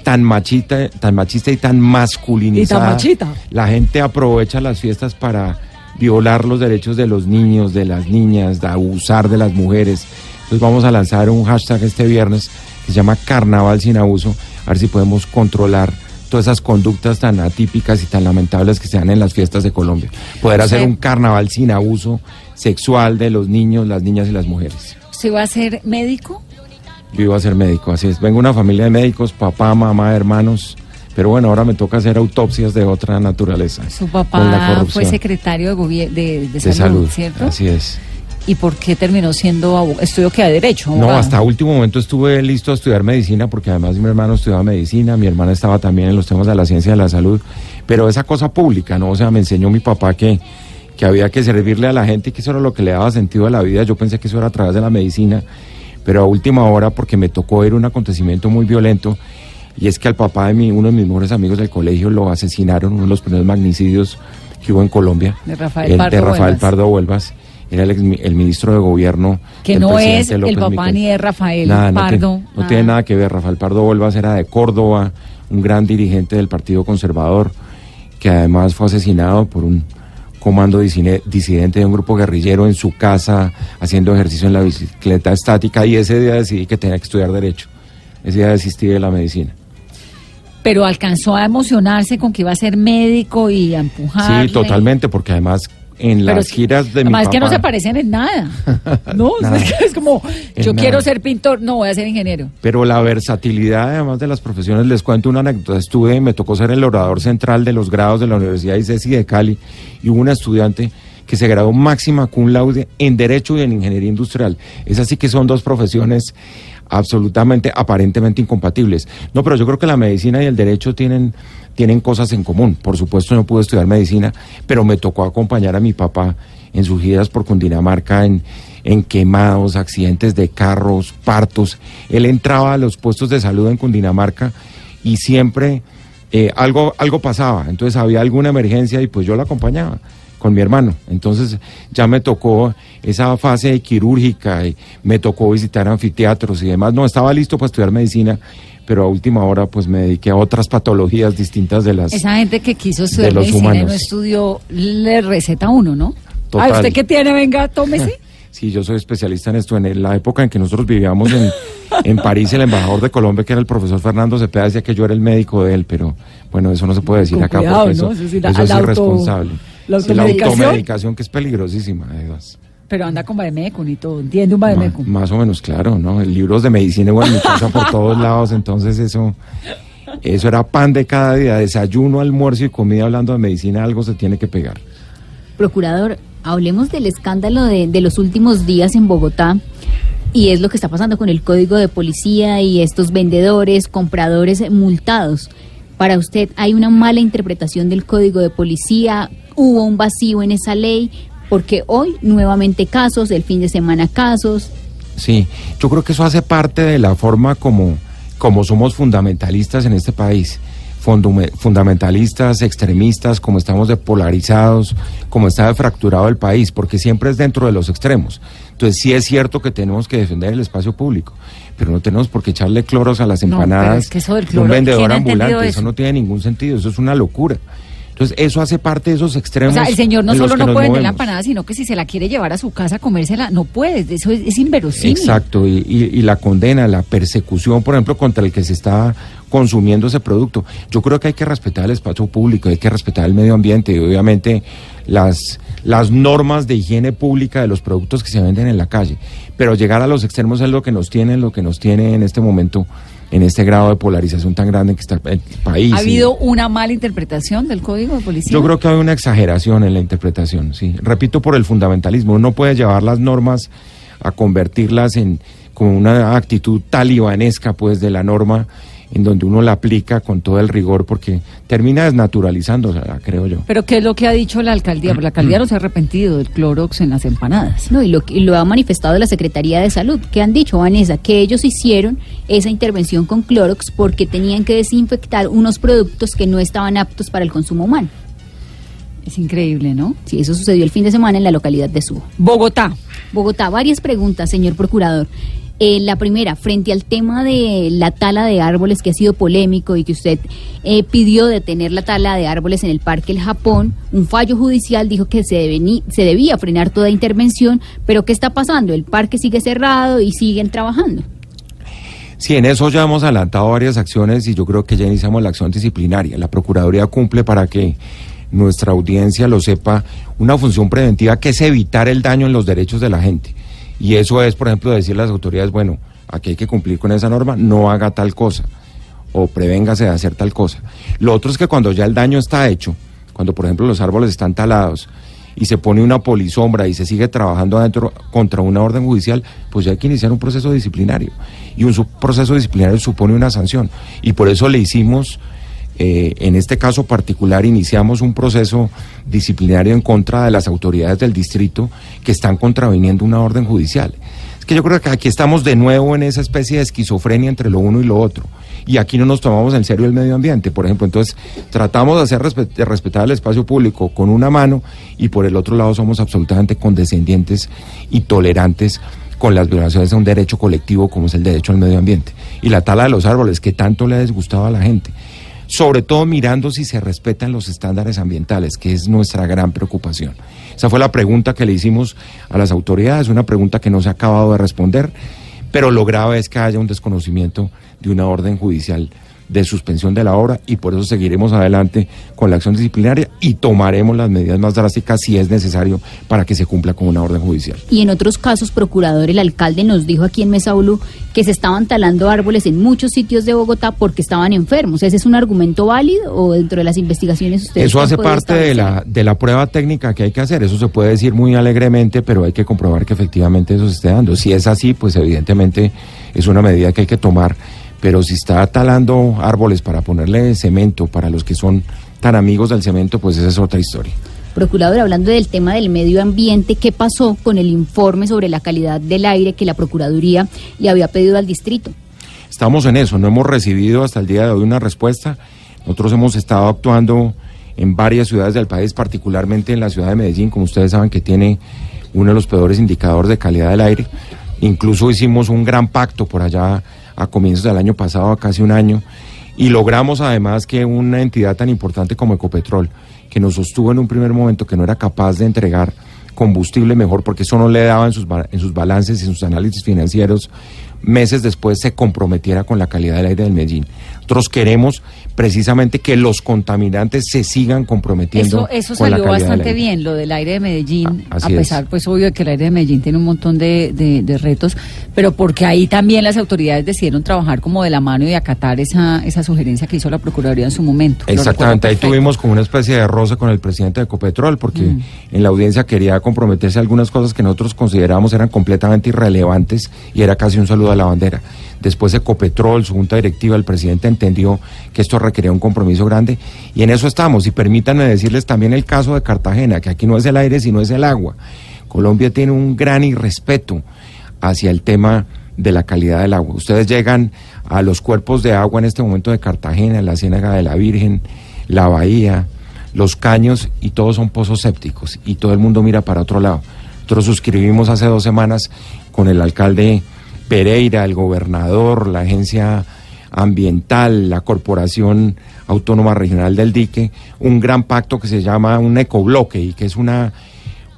tan machita, tan machista y tan masculinizada. Y tan machita. La gente aprovecha las fiestas para violar los derechos de los niños, de las niñas, de abusar de las mujeres. Entonces vamos a lanzar un hashtag este viernes que se llama Carnaval sin abuso, a ver si podemos controlar todas esas conductas tan atípicas y tan lamentables que se dan en las fiestas de Colombia. Poder hacer un carnaval sin abuso sexual de los niños, las niñas y las mujeres. ¿Usted va a ser médico? Yo iba a ser médico, así es. Vengo de una familia de médicos, papá, mamá, hermanos. Pero bueno, ahora me toca hacer autopsias de otra naturaleza. Su papá fue secretario de, de, de de salud, ¿cierto? así es. ¿Y por qué terminó siendo abogado? ¿Estudió que de derecho? No, hasta último momento estuve listo a estudiar medicina porque además mi hermano estudiaba medicina, mi hermana estaba también en los temas de la ciencia de la salud, pero esa cosa pública, ¿no? O sea, me enseñó mi papá que, que había que servirle a la gente y que eso era lo que le daba sentido a la vida. Yo pensé que eso era a través de la medicina, pero a última hora porque me tocó ver un acontecimiento muy violento y es que al papá de mi, uno de mis mejores amigos del colegio lo asesinaron, uno de los primeros magnicidios que hubo en Colombia. De Rafael el Pardo de Rafael Huelvas. Pardo Huelvas. Era el, ex- el ministro de gobierno. Que no es el papá Miquel. ni de Rafael Nada, no Pardo. No, tiene nada que ver. Rafael Pardo Volvas era de Córdoba, un gran dirigente del Partido Conservador, que además fue asesinado por un comando disidente de un grupo guerrillero en su casa, haciendo ejercicio en la bicicleta estática, y ese día decidí que tenía que estudiar Derecho. Ese día desistí de la medicina. Pero alcanzó a emocionarse con que iba a ser médico y a empujar. Sí, totalmente, porque además en Pero las es- giras de mi Además papá... que no se parecen en nada. No, Nada. es, es como, En yo nada. quiero ser pintor, no, voy a ser ingeniero. Pero la versatilidad, además de las profesiones, les cuento una anécdota. Estuve, me tocó ser el orador central de los grados de la Universidad ICESI de Cali y hubo una estudiante que se graduó máxima cum laude en Derecho y en Ingeniería Industrial. Es así que son dos profesiones absolutamente, aparentemente incompatibles. No, pero yo creo que la medicina y el derecho tienen, tienen cosas en común. Por supuesto, no pude estudiar medicina, pero me tocó acompañar a mi papá en sus giras por Cundinamarca, en, en quemados, accidentes de carros, partos. Él entraba a los puestos de salud en Cundinamarca y siempre eh, algo, algo pasaba. Entonces había alguna emergencia y pues yo lo acompañaba con mi hermano. Entonces ya me tocó esa fase quirúrgica, y me tocó visitar anfiteatros y demás. No estaba listo para estudiar medicina, pero a última hora pues me dediqué a otras patologías distintas de las... Esa gente que quiso estudiar los medicina y no estudió, le receta a uno, ¿no? Total. Ay, ¿usted qué tiene? Venga, tómese. Sí, yo soy especialista en esto. En la época en que nosotros vivíamos en, en París, el embajador de Colombia, que era el profesor Fernando Cepeda, decía que yo era el médico de él, pero bueno, eso no se puede decir Con acá cuidado, porque eso, ¿no? Eso sí, la- eso es auto- irresponsable. la Sí, la automedicación. automedicación que es peligrosísima, además. Pero anda con Bademecum y todo, entiende un Bademecum. Más o menos, claro, ¿no? Libros de medicina igual en mi casa por todos lados, entonces eso, eso era pan de cada día, desayuno, almuerzo y comida hablando de medicina, algo se tiene que pegar. Procurador, hablemos del escándalo de, de los últimos días en Bogotá y es lo que está pasando con el código de policía y estos vendedores, compradores multados. Para usted, ¿hay una mala interpretación del código de policía? ¿Hubo un vacío en esa ley? Porque hoy nuevamente casos, el fin de semana casos. Sí, yo creo que eso hace parte de la forma como, como somos fundamentalistas en este país. Fundamentalistas, extremistas, como estamos depolarizados, como está fracturado el país, porque siempre es dentro de los extremos. Entonces sí es cierto que tenemos que defender el espacio público, pero no tenemos por qué echarle cloros a las No, empanadas es que eso del de un vendedor ¿quién ha entendido ambulante. Eso eso? no tiene ningún sentido, eso es una locura. Entonces eso hace parte de esos O extremos. sea, el señor no solo no puede vender la empanada, sino que si se la quiere llevar a su casa a comérsela, no puede. Eso es, es inverosímil. Exacto, y, y- y la condena, la persecución, por ejemplo, contra el que se está consumiendo ese producto. Yo creo que hay que respetar el espacio público, hay que respetar el medio ambiente y obviamente las, las normas de higiene pública de los productos que se venden en la calle. Pero llegar a los extremos es lo que nos tiene, lo que nos tiene en este momento, en este grado de polarización tan grande que está el país. ¿Ha y- habido una mala interpretación del código de policía? yo creo que hay una exageración en la interpretación, sí. Repito, por el fundamentalismo. Uno puede llevar las normas a convertirlas en como una actitud talibanesca, pues, de la norma en donde uno la aplica con todo el rigor porque termina desnaturalizándose, creo yo. Pero ¿qué es lo que ha dicho la alcaldía? Porque la alcaldía no se ha arrepentido del clorox en las empanadas. No, y lo, y lo ha manifestado la Secretaría de Salud. ¿Qué han dicho, Vanessa? Que ellos hicieron esa intervención con clorox porque tenían que desinfectar unos productos que no estaban aptos para el consumo humano. Es increíble, ¿no? Sí, eso sucedió el fin de semana en la localidad de Subo. Bogotá. Bogotá, varias preguntas, señor procurador. Eh, la primera, frente al tema de la tala de árboles que ha sido polémico y que usted eh, pidió detener la tala de árboles en el Parque El Japón, un fallo judicial dijo que se, se debía frenar toda intervención, pero ¿qué está pasando? El parque sigue cerrado y siguen trabajando. Sí, en eso ya hemos adelantado varias acciones y yo creo que ya iniciamos la acción disciplinaria. La Procuraduría cumple para que nuestra audiencia lo sepa una función preventiva que es evitar el daño en los derechos de la gente. Y eso es, por ejemplo, decirle a las autoridades, bueno, aquí hay que cumplir con esa norma, no haga tal cosa o prevéngase de hacer tal cosa. Lo otro es que cuando ya el daño está hecho, cuando por ejemplo los árboles están talados y se pone una polisombra y se sigue trabajando adentro contra una orden judicial, pues ya hay que iniciar un proceso disciplinario. Y un proceso disciplinario supone una sanción. Y por eso le hicimos, eh, en este caso particular, iniciamos un proceso disciplinario en contra de las autoridades del distrito que están contraviniendo una orden judicial. Es que yo creo que aquí estamos de nuevo en esa especie de esquizofrenia entre lo uno y lo otro. Y aquí no nos tomamos en serio el medio ambiente. Por ejemplo, entonces tratamos de hacer respe- de respetar el espacio público con una mano y por el otro lado somos absolutamente condescendientes y tolerantes con las violaciones de un derecho colectivo como es el derecho al medio ambiente. Y la tala de los árboles que tanto le ha disgustado a la gente sobre todo mirando si se respetan los estándares ambientales, que es nuestra gran preocupación. Esa fue la pregunta que le hicimos a las autoridades, una pregunta que no se ha acabado de responder, pero lo grave es que haya un desconocimiento de una orden judicial de suspensión de la obra y por eso seguiremos adelante con la acción disciplinaria y tomaremos las medidas más drásticas si es necesario para que se cumpla con una orden judicial. Y en otros casos, procurador, el alcalde nos dijo aquí en Mesa Blue que se estaban talando árboles en muchos sitios de Bogotá porque estaban enfermos. ¿Ese es un argumento válido o dentro de las investigaciones ustedes Eso hace parte de la, de la prueba técnica que hay que hacer. Eso se puede decir muy alegremente, pero hay que comprobar que efectivamente eso se esté dando. Si es así, pues evidentemente es una medida que hay que tomar. Pero si está talando árboles para ponerle cemento para los que son tan amigos del cemento, pues esa es otra historia. Procurador, hablando del tema del medio ambiente, ¿qué pasó con el informe sobre la calidad del aire que la Procuraduría le había pedido al distrito? Estamos en eso, no hemos recibido hasta el día de hoy una respuesta. Nosotros hemos estado actuando en varias ciudades del país, particularmente en la ciudad de Medellín, como ustedes saben que tiene uno de los peores indicadores de calidad del aire. Incluso hicimos un gran pacto por allá a comienzos del año pasado, a casi un año, y logramos además que una entidad tan importante como Ecopetrol, que nos sostuvo en un primer momento que no era capaz de entregar combustible mejor porque eso no le daba en sus, en sus balances y en sus análisis financieros, meses después se comprometiera con la calidad del aire del Medellín. Nosotros queremos precisamente que los contaminantes se sigan comprometiendo Eso, eso con salió bastante bien, lo del aire de Medellín, Ah, a es. pesar, pues obvio de que el aire de Medellín tiene un montón de, de- de retos, pero porque ahí también las autoridades decidieron trabajar como de la mano y acatar esa, esa sugerencia que hizo la Procuraduría en su momento. Exactamente, ahí tuvimos como una especie de roce con el presidente de Ecopetrol, porque Mm. en la audiencia quería comprometerse a algunas cosas que nosotros considerábamos eran completamente irrelevantes y era casi un saludo a la bandera. Después Ecopetrol, su junta directiva, el presidente entendió que esto requería un compromiso grande y en eso estamos. Y permítanme decirles también el caso de Cartagena, que aquí no es el aire, sino es el agua. Colombia tiene un gran irrespeto hacia el tema de la calidad del agua. Ustedes llegan a los cuerpos de agua en este momento de Cartagena, la Ciénaga de la Virgen, la Bahía, los caños y todos son pozos sépticos y todo el mundo mira para otro lado. Nosotros suscribimos hace dos semanas con el alcalde Pereira, el gobernador, la agencia ambiental, la Corporación Autónoma Regional del Dique, un gran pacto que se llama un ecobloque y que es una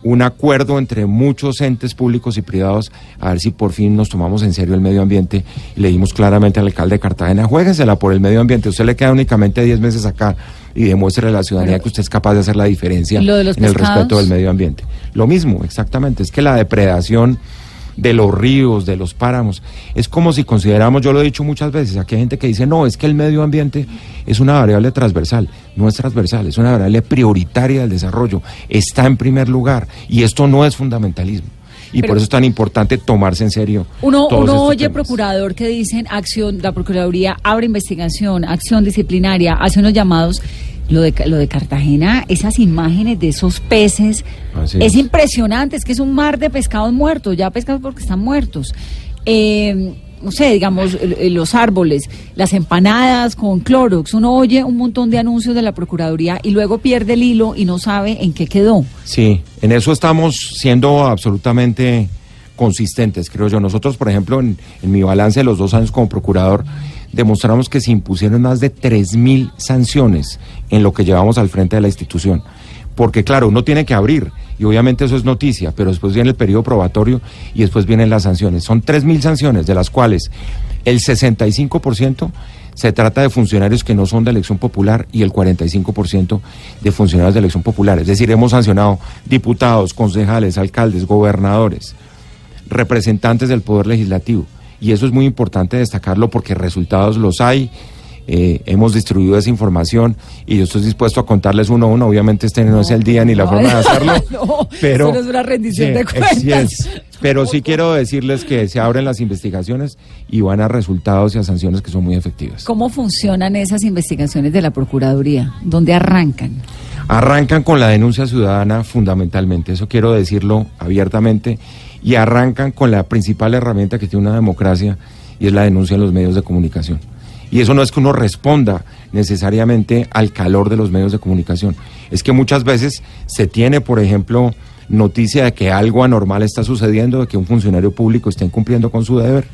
un acuerdo entre muchos entes públicos y privados a ver si por fin nos tomamos en serio el medio ambiente y le dimos claramente al alcalde de Cartagena, juéguensela por el medio ambiente, usted le queda únicamente 10 meses acá y demuestre a la ciudadanía Pero- que usted es capaz de hacer la diferencia ¿Y lo de los en el respeto del medio ambiente. Lo mismo, exactamente, es que la depredación de los ríos, de los páramos, es como si consideramos, yo lo he dicho muchas veces, aquí hay gente que dice, no, es que el medio ambiente es una variable transversal, no es transversal, es una variable prioritaria del desarrollo, está en primer lugar y esto no es fundamentalismo. Y Pero- por eso es tan importante tomarse en serio. Uno, todos uno estos oye temas. procurador que dicen acción, la Procuraduría abre investigación, acción disciplinaria, hace unos llamados. Lo de, lo de Cartagena, esas imágenes de esos peces, es es. impresionante, es que es un mar de pescados muertos, ya pescados porque están muertos. Eh, no sé, digamos, los árboles, las empanadas con Clorox, uno oye un montón de anuncios de la Procuraduría y luego pierde el hilo y no sabe en qué quedó. Sí, en eso estamos siendo absolutamente consistentes, creo yo. Nosotros, por ejemplo, en, en mi balance de los dos años como procurador, demostramos que se impusieron más de 3.000 sanciones en lo que llevamos al frente de la institución. Porque, claro, uno tiene que abrir, y obviamente eso es noticia, pero después viene el periodo probatorio y después vienen las sanciones. Son 3.000 sanciones, de las cuales el 65% se trata de funcionarios que no son de elección popular y el 45% de funcionarios de elección popular. Es decir, hemos sancionado diputados, concejales, alcaldes, gobernadores, representantes del Poder Legislativo. Y eso es muy importante destacarlo porque resultados los hay. Eh, hemos distribuido esa información y yo estoy dispuesto a contarles uno a uno. Obviamente este no, es el día ni la no, forma de hacerlo, no, pero eso no es una rendición Sí, de cuentas. sí es. Pero sí quiero decirles que se abren las investigaciones y van a resultados y a sanciones que son muy efectivas. ¿Cómo funcionan esas investigaciones de la Procuraduría? ¿Dónde arrancan? Arrancan con la denuncia ciudadana fundamentalmente, eso quiero decirlo abiertamente, y arrancan con la principal herramienta que tiene una democracia y es la denuncia en los medios de comunicación. Y eso no es que uno responda necesariamente al calor de los medios de comunicación, es que muchas veces se tiene, por ejemplo, noticia de que algo anormal está sucediendo, de que un funcionario público está incumpliendo con su deber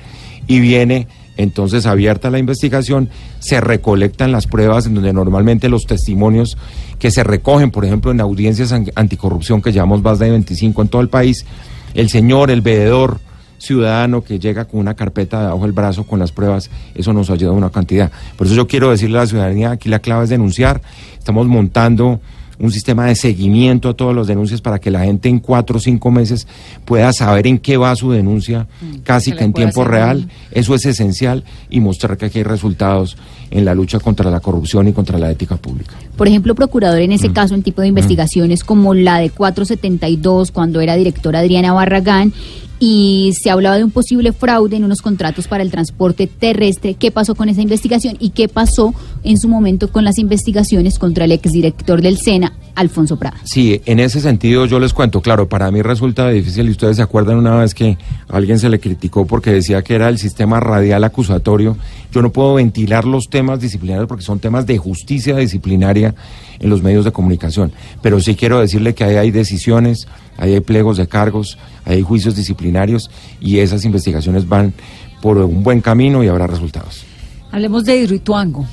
y viene entonces abierta la investigación, se recolectan las pruebas en donde normalmente los testimonios que se recogen, por ejemplo, en audiencias an- anticorrupción que llevamos más de 25 en todo el país, el señor, el veedor ciudadano que llega con una carpeta debajo del brazo con las pruebas, eso nos ayuda una cantidad. Por eso yo quiero decirle a la ciudadanía, aquí la clave es denunciar, estamos montando un sistema de seguimiento a todas las denuncias para que la gente en cuatro o cinco meses pueda saber en qué va su denuncia, casi que en tiempo real. Eso es esencial y mostrar que aquí hay resultados en la lucha contra la corrupción y contra la ética pública. Por ejemplo, procurador, en ese caso, un tipo de investigaciones como la de 472, cuando era directora Adriana Barragán, y se hablaba de un posible fraude en unos contratos para el transporte terrestre. ¿Qué pasó con esa investigación y qué pasó en su momento con las investigaciones contra el exdirector del SENA, Alfonso Prada? Sí, en ese sentido yo les cuento, claro, para mí resulta difícil y ustedes se acuerdan una vez que a alguien se le criticó porque decía que era el sistema radial acusatorio. Yo no puedo ventilar los temas disciplinarios porque son temas de justicia disciplinaria en los medios de comunicación, pero sí quiero decirle que ahí hay decisiones, ahí hay pliegos de cargos, ahí hay juicios disciplinarios y esas investigaciones van por un buen camino y habrá resultados. Hablemos de Hidroituango.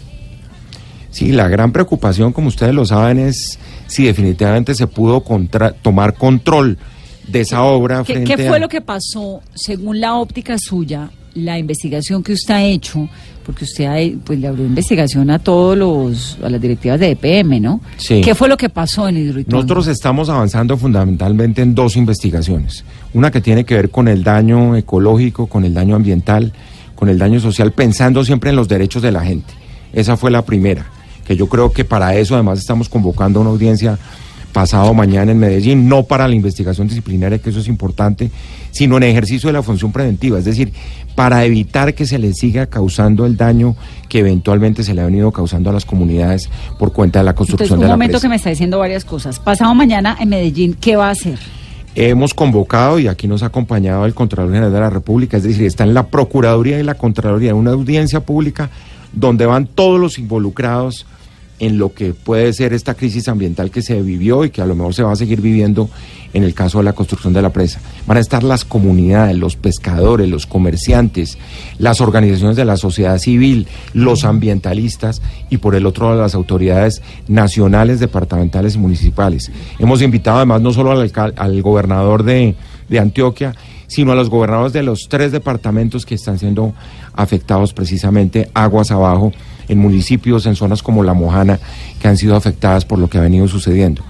Sí, la gran preocupación, como ustedes lo saben, es si definitivamente se pudo contra- tomar control de esa obra. ¿Qué, frente qué fue a- lo que pasó según la óptica suya, la investigación que usted ha hecho? Porque usted ha- pues, le abrió investigación a todos los, a las directivas de EPM, ¿no? Sí. ¿Qué fue lo que pasó en Hidroituango? Nosotros estamos avanzando fundamentalmente en dos investigaciones. Una que tiene que ver con el daño ecológico, con el daño ambiental, con el daño social, pensando siempre en los derechos de la gente. Esa fue la primera, que yo creo que para eso además estamos convocando una audiencia pasado mañana en Medellín, no para la investigación disciplinaria, que eso es importante, sino en ejercicio de la función preventiva, es decir, para evitar que se le siga causando el daño que eventualmente se le ha venido causando a las comunidades por cuenta de la construcción Entonces, un de la momento presa. que me está diciendo varias cosas. Pasado mañana en Medellín, ¿qué va a hacer? Hemos convocado y aquí nos ha acompañado el Contralor General de la República, es decir, está en la Procuraduría y la Contraloría, una audiencia pública donde van todos los involucrados en lo que puede ser esta crisis ambiental que se vivió y que a lo mejor se va a seguir viviendo en el caso de la construcción de la presa. Van a estar las comunidades, los pescadores, los comerciantes, las organizaciones de la sociedad civil, los ambientalistas y por el otro lado las autoridades nacionales, departamentales y municipales. Hemos invitado además no solo al, gobernador de, de Antioquia, sino a los gobernadores de los tres departamentos que están siendo afectados precisamente aguas abajo en municipios, en zonas como La Mojana, que han sido afectadas por lo que ha venido sucediendo.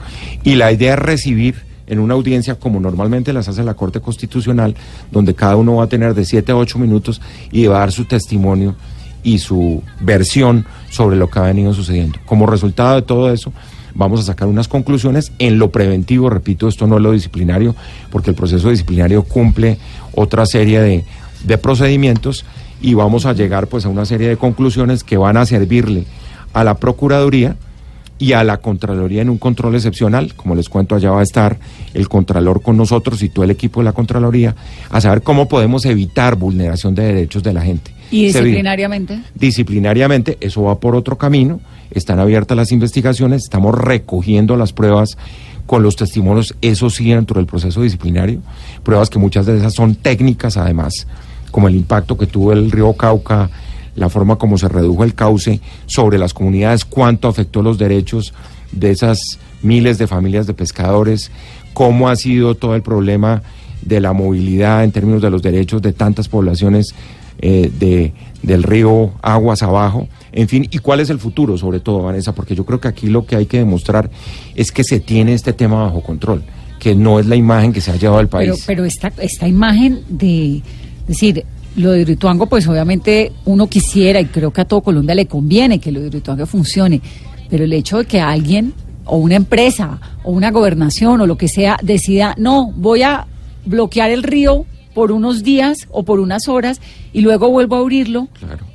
Y la idea es recibir en una audiencia como normalmente las hace la Corte Constitucional, donde cada uno va a tener de 7 a 8 minutos y va a dar su testimonio y su versión sobre lo que ha venido sucediendo. Como resultado de todo eso, vamos a sacar unas conclusiones en lo preventivo, repito, esto no es lo disciplinario, porque el proceso disciplinario cumple otra serie de, de procedimientos y vamos a llegar pues a una serie de conclusiones que van a servirle a la Procuraduría y a la Contraloría en un control excepcional. Como les cuento, allá va a estar el Contralor con nosotros y todo el equipo de la Contraloría a saber cómo podemos evitar vulneración de derechos de la gente. ¿Y Se disciplinariamente? disciplinariamente, eso va por otro camino, están abiertas las investigaciones, estamos recogiendo las pruebas con los testimonios, eso sí dentro del proceso disciplinario, pruebas que muchas de esas son técnicas además, como el impacto que tuvo el río Cauca, la forma como se redujo el cauce sobre las comunidades, cuánto afectó los derechos de esas miles de familias de pescadores, cómo ha sido todo el problema de la movilidad en términos de los derechos de tantas poblaciones eh, de, del río Aguas abajo, en fin, y cuál es el futuro sobre todo, Vanessa, porque yo creo que aquí lo que hay que demostrar es que se tiene este tema bajo control, que no es la imagen que se ha llevado al país. Pero, pero esta, esta imagen de, es decir, lo de Hidroituango, pues obviamente uno quisiera, y creo que a todo Colombia le conviene que lo de Hidroituango funcione, pero el hecho de que alguien, o una empresa, o una gobernación, o lo que sea, decida, no, voy a bloquear el río por unos días o por unas horas y luego vuelvo a abrirlo,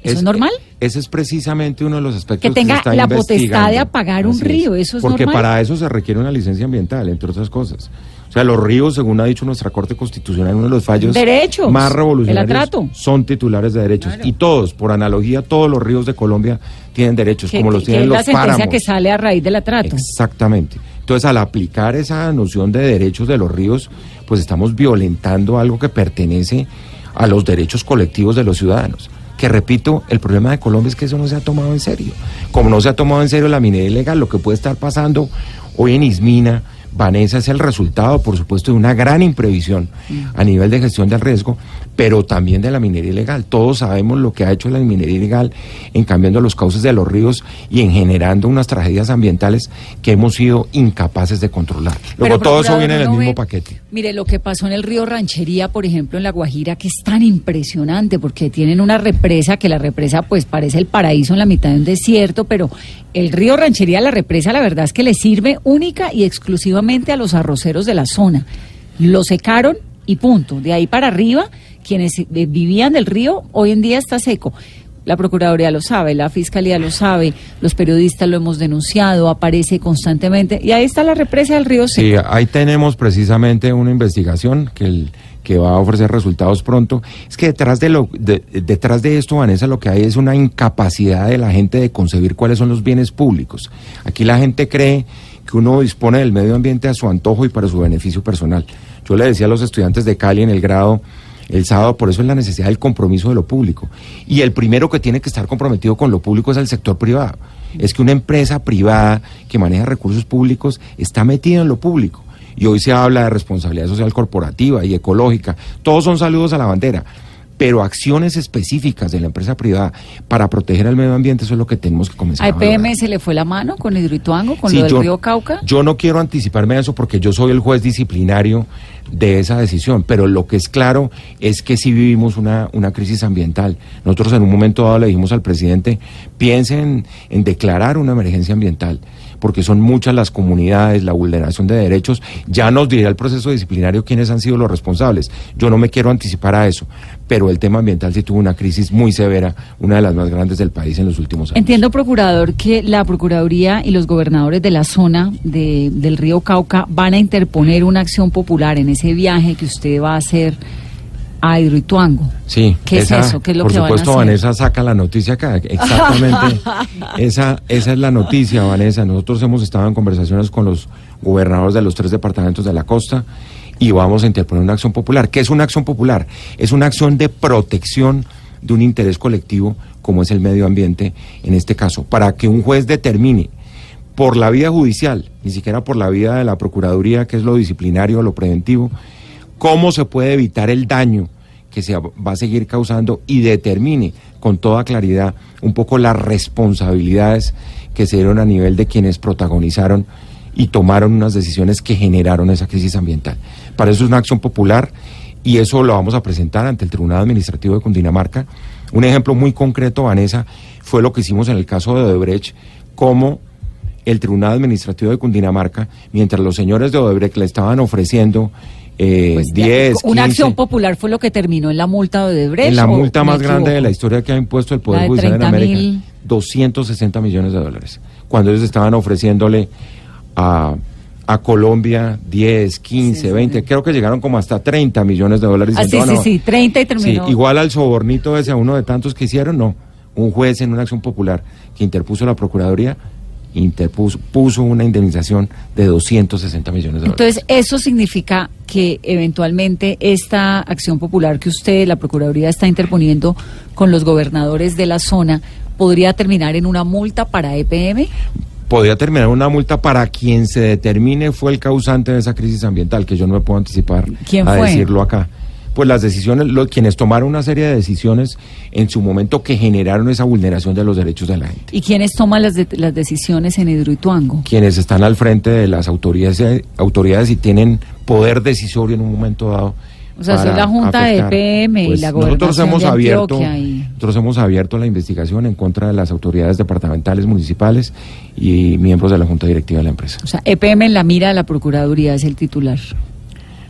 ¿eso es, normal? Ese es precisamente uno de los aspectos Que tenga se está la potestad de apagar un río, ¿eso es Porque normal? para eso se requiere una licencia ambiental, entre otras cosas. O sea, los ríos, según ha dicho nuestra Corte Constitucional, uno de los fallos Derechos, más revolucionarios son titulares de derechos. Y todos, por analogía, todos los ríos de Colombia tienen derechos, Que, como los que tienen es la los sentencia páramos. que sale a raíz del atrato. Exactamente. Entonces, al aplicar esa noción de derechos de los ríos, pues estamos violentando algo que pertenece a los derechos colectivos de los ciudadanos. Que repito, el problema de Colombia es que eso no se ha tomado en serio. Como no se ha tomado en serio la minería ilegal, lo que puede estar pasando hoy en Ismina, Vanessa, es el resultado, por supuesto, de una gran imprevisión a nivel de gestión del riesgo, pero también de la minería ilegal. Todos sabemos lo que ha hecho la minería ilegal en cambiando los cauces de los ríos y en generando unas tragedias ambientales que hemos sido incapaces de controlar. Luego, Pero, todo eso viene en el ¿no mismo ve? paquete. Mire, lo que pasó en el río Ranchería, por ejemplo, en La Guajira, que es tan impresionante, porque tienen una represa, que la represa pues parece el paraíso en la mitad de un desierto, pero el río Ranchería, la represa, la verdad es que le sirve única y exclusivamente a los arroceros de la zona. Lo secaron y punto. De ahí para arriba, quienes eh, vivían del río, hoy en día está seco. La Procuraduría lo sabe, la Fiscalía lo sabe, los periodistas lo hemos denunciado, aparece constantemente. Y ahí está la represa del río seco. Sí, ahí tenemos precisamente una investigación que, el, que va a ofrecer resultados pronto. Es que detrás de, lo, de- detrás de esto, Vanessa, lo que hay es una incapacidad de la gente de concebir cuáles son los bienes públicos. Aquí la gente cree que uno dispone del medio ambiente a su antojo y para su beneficio personal. Yo le decía a los estudiantes de Cali en el grado el sábado, por eso es la necesidad del compromiso de lo público. Y el primero que tiene que estar comprometido con lo público es el sector privado. Es que una empresa privada que maneja recursos públicos está metida en lo público. Y hoy se habla de responsabilidad social corporativa y ecológica. Todos son saludos a la bandera. Pero acciones específicas de la empresa privada para proteger al medio ambiente, eso es lo que tenemos que comenzar ¿A. EPM se le fue la mano con Hidroituango, con Sí, lo del yo- río Cauca? Yo no quiero anticiparme a eso porque yo soy el juez disciplinario de esa decisión, pero lo que es claro es que sí vivimos una, una crisis ambiental. Nosotros en un momento dado le dijimos al presidente, piensen en declarar una emergencia ambiental, porque son muchas las comunidades, la vulneración de derechos. Ya nos dirá el proceso disciplinario quiénes han sido los responsables. Yo no me quiero anticipar a eso, pero el tema ambiental sí tuvo una crisis muy severa, una de las más grandes del país en los últimos años. Entiendo, procurador, que la Procuraduría y los gobernadores de la zona de- del río Cauca van a interponer una acción popular en ese viaje que usted va a hacer a Hidroituango. Sí. ¿Qué es eso? ¿Qué es lo por que van a supuesto, hacer? Vanessa saca la noticia acá. Exactamente. esa, esa es la noticia, Vanessa. Nosotros hemos estado en conversaciones con los gobernadores de los tres departamentos de la costa y vamos a interponer una acción popular. ¿Qué es una acción popular? Es una acción de protección de un interés colectivo como es el medio ambiente en este caso, para que un juez determine por la vía judicial, ni siquiera por la vía de la Procuraduría, que es lo disciplinario, lo preventivo, cómo se puede evitar el daño que se va a seguir causando y determine con toda claridad un poco las responsabilidades que se dieron a nivel de quienes protagonizaron y tomaron unas decisiones que generaron esa crisis ambiental. Para eso es una acción popular y eso lo vamos a presentar ante el Tribunal Administrativo de Cundinamarca. Un ejemplo muy concreto, Vanessa, fue lo que hicimos en el caso de Odebrecht, cómo el Tribunal Administrativo de Cundinamarca, mientras los señores de Odebrecht le estaban ofreciendo eh, Pues, ya, 10, Una 15, acción popular fue lo que terminó en la multa de Odebrecht. en la ¿o multa más grande de la historia que ha impuesto el Poder de Judicial en 30.000. América, 260 millones de dólares. Cuando ellos estaban ofreciéndole a, a Colombia 10, 15, 20, creo que llegaron como hasta 30 millones de dólares. Ah, sí, sí, "No, sí, 30 y Sí, terminó. igual al sobornito ese a uno de tantos que hicieron, no. Un juez en una acción popular que interpuso la Procuraduría, interpuso puso una indemnización de 260 millones de dólares. Entonces, eso significa que eventualmente esta acción popular que usted, la Procuraduría, está interponiendo con los gobernadores de la zona, podría terminar en una multa para EPM. Podría terminar una multa para quien se determine fue el causante de esa crisis ambiental, que yo no me puedo anticipar ¿Quién a fue? decirlo acá. Pues las decisiones, lo- quienes tomaron una serie de decisiones en su momento que generaron esa vulneración de los derechos de la gente. ¿Y quiénes toman las, de- las decisiones en Hidroituango? Quienes están al frente de las autoridades, eh, autoridades y tienen poder decisorio en un momento dado. O sea, para la Junta de afectar. EPM y Pues la nosotros hemos de abierto, y- nosotros hemos abierto la investigación en contra de las autoridades departamentales, municipales y miembros de la Junta Directiva de la empresa. O sea, EPM en la mira de la Procuraduría es el titular.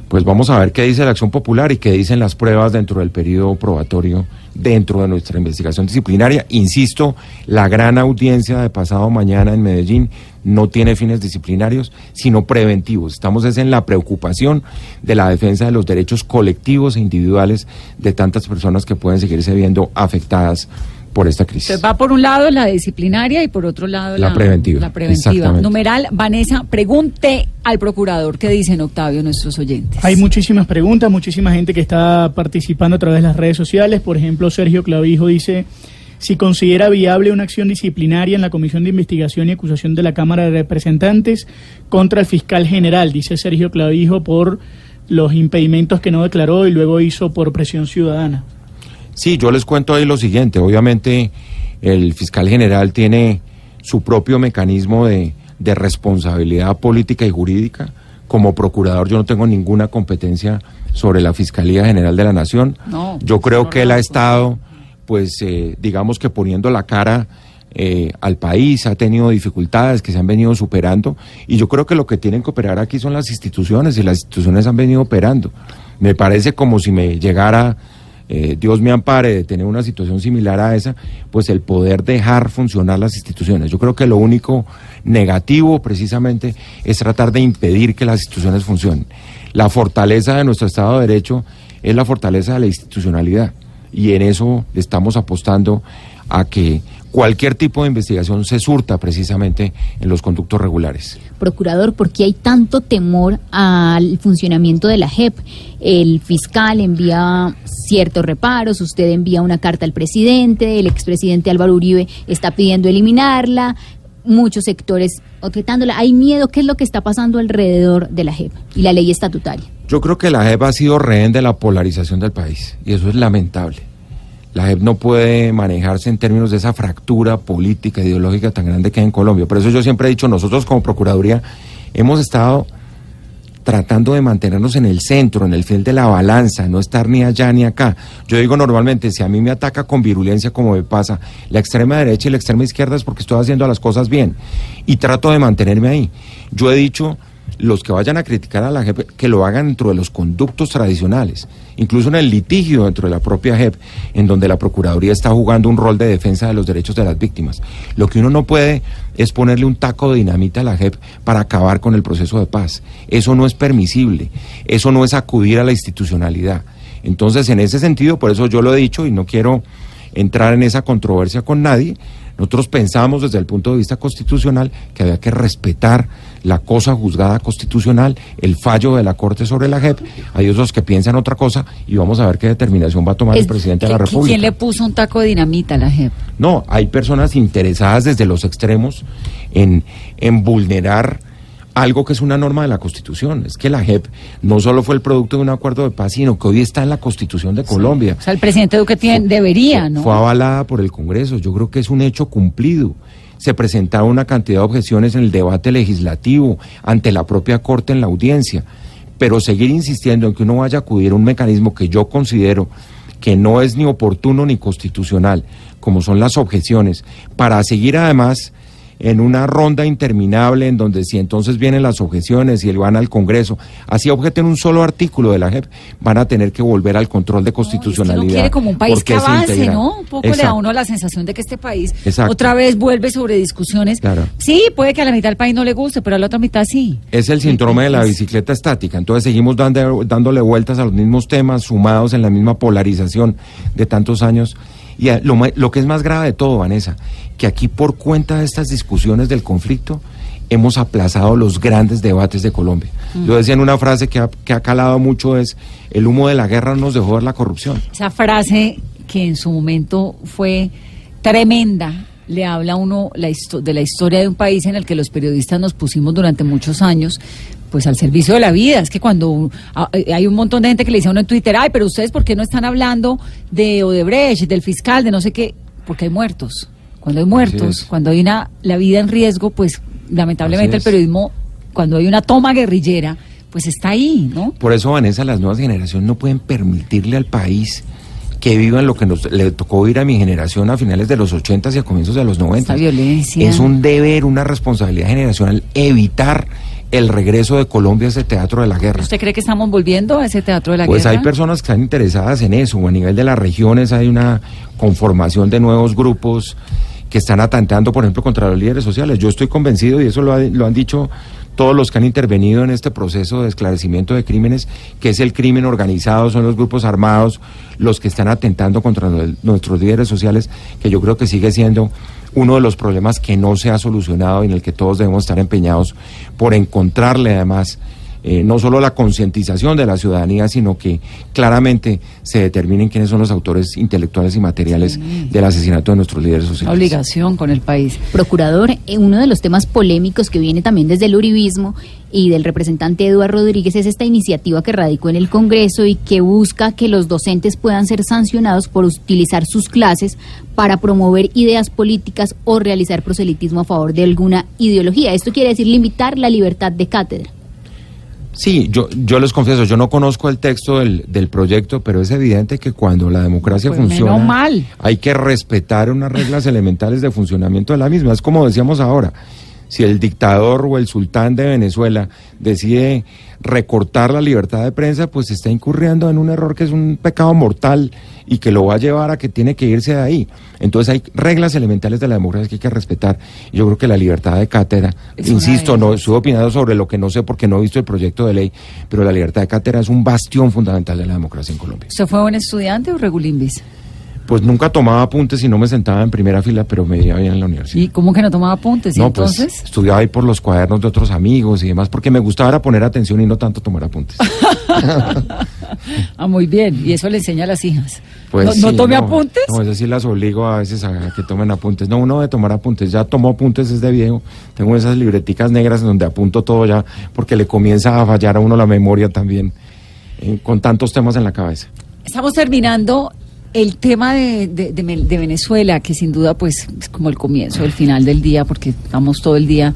Pues vamos a ver qué dice la acción popular y qué dicen las pruebas dentro del periodo probatorio, dentro de nuestra investigación disciplinaria. Insisto, la gran audiencia de pasado mañana en Medellín no tiene fines disciplinarios, sino preventivos. Estamos es en la preocupación de la defensa de los derechos colectivos e individuales de tantas personas que pueden seguirse viendo afectadas por esta crisis. Entonces va por un lado la disciplinaria y por otro lado La preventiva, La preventiva. Numeral, Vanessa, pregunte al procurador qué dicen Octavio nuestros oyentes. Hay muchísimas preguntas, muchísima gente que está participando a través de las redes sociales. Por ejemplo, Sergio Clavijo dice si considera viable una acción disciplinaria en la Comisión de Investigación y Acusación de la Cámara de Representantes contra el fiscal general, dice Sergio Clavijo, por los impedimentos que no declaró y luego hizo por presión ciudadana. Sí, yo les cuento ahí lo siguiente. Obviamente el fiscal general tiene su propio mecanismo de, de responsabilidad política y jurídica. Como procurador yo no tengo ninguna competencia sobre la Fiscalía General de la Nación. No, yo creo que él ha estado, pues, eh, digamos que poniendo la cara eh, al país, ha tenido dificultades que se han venido superando y yo creo que lo que tienen que operar aquí son las instituciones y las instituciones han venido operando. Me parece como si me llegara, eh, Dios me ampare, de tener una situación similar a esa, pues el poder dejar funcionar las instituciones. Yo creo que lo único negativo precisamente es tratar de impedir que las instituciones funcionen. La fortaleza de nuestro Estado de Derecho es la fortaleza de la institucionalidad y en eso estamos apostando a que cualquier tipo de investigación se surta precisamente en los conductos regulares. Procurador, ¿por qué hay tanto temor al funcionamiento de la JEP? El fiscal envía ciertos reparos, usted envía una carta al presidente, el expresidente Álvaro Uribe está pidiendo eliminarla, muchos sectores objetándola. ¿Hay miedo? ¿Qué es lo que está pasando alrededor de la JEP y la ley estatutaria? Yo creo que la JEP ha sido rehén de la polarización del país y eso es lamentable. La JEP no puede manejarse en términos de esa fractura política, ideológica tan grande que hay en Colombia. Por eso yo siempre he dicho, nosotros como Procuraduría hemos estado tratando de mantenernos en el centro, en el fiel de la balanza, no estar ni allá ni acá. Yo digo normalmente, si a mí me ataca con virulencia como me pasa la extrema derecha y la extrema izquierda es porque estoy haciendo las cosas bien y trato de mantenerme ahí. Yo he dicho, los que vayan a criticar a la JEP, que lo hagan dentro de los conductos tradicionales, incluso en el litigio dentro de la propia JEP, en donde la Procuraduría está jugando un rol de defensa de los derechos de las víctimas. Lo que uno no puede es ponerle un taco de dinamita a la JEP para acabar con el proceso de paz. Eso no es permisible, eso no es acudir a la institucionalidad. Entonces, en ese sentido, por eso yo lo he dicho y no quiero entrar en esa controversia con nadie. Nosotros pensamos desde el punto de vista constitucional que había que respetar la cosa juzgada constitucional, el fallo de la Corte sobre la JEP. Hay otros que piensan otra cosa y vamos a ver qué determinación va a tomar el Es- presidente de la ¿qui- República. ¿Quién le puso un taco de dinamita a la JEP? No, hay personas interesadas desde los extremos en, en vulnerar algo que es una norma de la Constitución. Es que la JEP no solo fue el producto de un acuerdo de paz, sino que hoy está en la Constitución de Colombia. O sea, el presidente Duque tiene, debería, ¿no? Fue avalada por el Congreso. Yo creo que es un hecho cumplido. Se presentaron una cantidad de objeciones en el debate legislativo, ante la propia Corte en la audiencia. Pero seguir insistiendo en que uno vaya a acudir a un mecanismo que yo considero que no es ni oportuno ni constitucional, como son las objeciones, para seguir además en una ronda interminable en donde si entonces vienen las objeciones y van al Congreso, así objeten un solo artículo de la JEP, van a tener que volver al control de constitucionalidad. Uno quiere como un país que es avance. ¿no? Un poco le da uno la sensación de que este país Exacto. otra vez vuelve sobre discusiones. Claro. Sí, puede que a la mitad del país no le guste, pero a la otra mitad sí. Es el síndrome de la bicicleta estática. Entonces seguimos dando, dándole vueltas a los mismos temas, sumados en la misma polarización de tantos años. Y a- lo, lo que es más grave de todo, Vanessa, que aquí por cuenta de estas discusiones del conflicto, hemos aplazado los grandes debates de Colombia. Mm. Yo decía en una frase que ha, que ha calado mucho es, el humo de la guerra nos dejó ver la corrupción. Esa frase que en su momento fue tremenda, le habla uno la de la historia de un país en el que los periodistas nos pusimos durante muchos años pues al servicio de la vida. Es que cuando ah, eh, hay un montón de gente que le dice a uno en Twitter, ay, pero ustedes, ¿por qué no están hablando de Odebrecht, del fiscal, de no sé qué? Porque hay muertos. Cuando hay muertos, cuando hay una la vida en riesgo, pues lamentablemente el periodismo, cuando hay una toma guerrillera, pues está ahí, ¿no? Por eso, Vanessa, las nuevas generaciones no pueden permitirle al país que vivan lo que nos, le tocó vivir a mi generación a finales de los 80 y a comienzos de los 90. Esta violencia. Es un deber, una responsabilidad generacional evitar el regreso de Colombia a ese teatro de la guerra. ¿Usted cree que estamos volviendo a ese teatro de la Pues guerra? hay personas que están interesadas en eso, a nivel de las regiones hay una conformación de nuevos grupos que están atentando, por ejemplo, contra los líderes sociales. Yo estoy convencido, y eso lo, ha- lo han dicho todos los que han intervenido en este proceso de esclarecimiento de crímenes, que es el crimen organizado, son los grupos armados los que están atentando contra nuestros líderes sociales, que yo creo que sigue siendo uno de los problemas que no se ha solucionado y en el que todos debemos estar empeñados por encontrarle además eh, no solo la concientización de la ciudadanía, sino que claramente se determinen quiénes son los autores intelectuales y materiales del asesinato de nuestros líderes Una sociales. obligación con el país. Procurador, eh, uno de los temas polémicos que viene también desde el uribismo y del representante Eduardo Rodríguez es esta iniciativa que radicó en el Congreso y que busca que los docentes puedan ser sancionados por utilizar sus clases para promover ideas políticas o realizar proselitismo a favor de alguna ideología. Esto quiere decir limitar la libertad de cátedra. Sí, yo, yo les confieso, yo no conozco el texto del, del proyecto, pero es evidente que cuando la democracia Pues funciona, mal. hay que respetar unas reglas elementales de funcionamiento de la misma. Es como decíamos ahora, si el dictador o el sultán de Venezuela decide recortar la libertad de prensa, pues está incurriendo en un error que es un pecado mortal y que lo va a llevar a que tiene que irse de ahí. Entonces hay reglas elementales de la democracia que hay que respetar. Yo creo que la libertad de cátedra, Es insisto, no estuve opinando sobre lo que no sé porque no he visto el proyecto de ley, pero la libertad de cátedra es un bastión fundamental de la democracia en Colombia. ¿Usted fue buen estudiante o regulimbis? Pues nunca tomaba apuntes y no me sentaba en primera fila, pero me iba bien en la universidad. ¿Y cómo que no tomaba apuntes? ¿Y No, entonces? pues estudiaba ahí por los cuadernos de otros amigos y demás, porque me gustaba era poner atención y no tanto tomar apuntes. Ah, muy bien. Y eso le enseña a las hijas. Pues ¿No, tome apuntes? No, eso sí las obligo a veces a que tomen apuntes. No, uno de tomar apuntes, ya tomo apuntes desde viejo. Tengo esas libreticas negras en donde apunto todo ya, porque le comienza a fallar a uno la memoria también, eh, con tantos temas en la cabeza. Estamos terminando el tema de, de- de Venezuela, que sin duda pues es como el comienzo, el final del día, porque estamos todo el día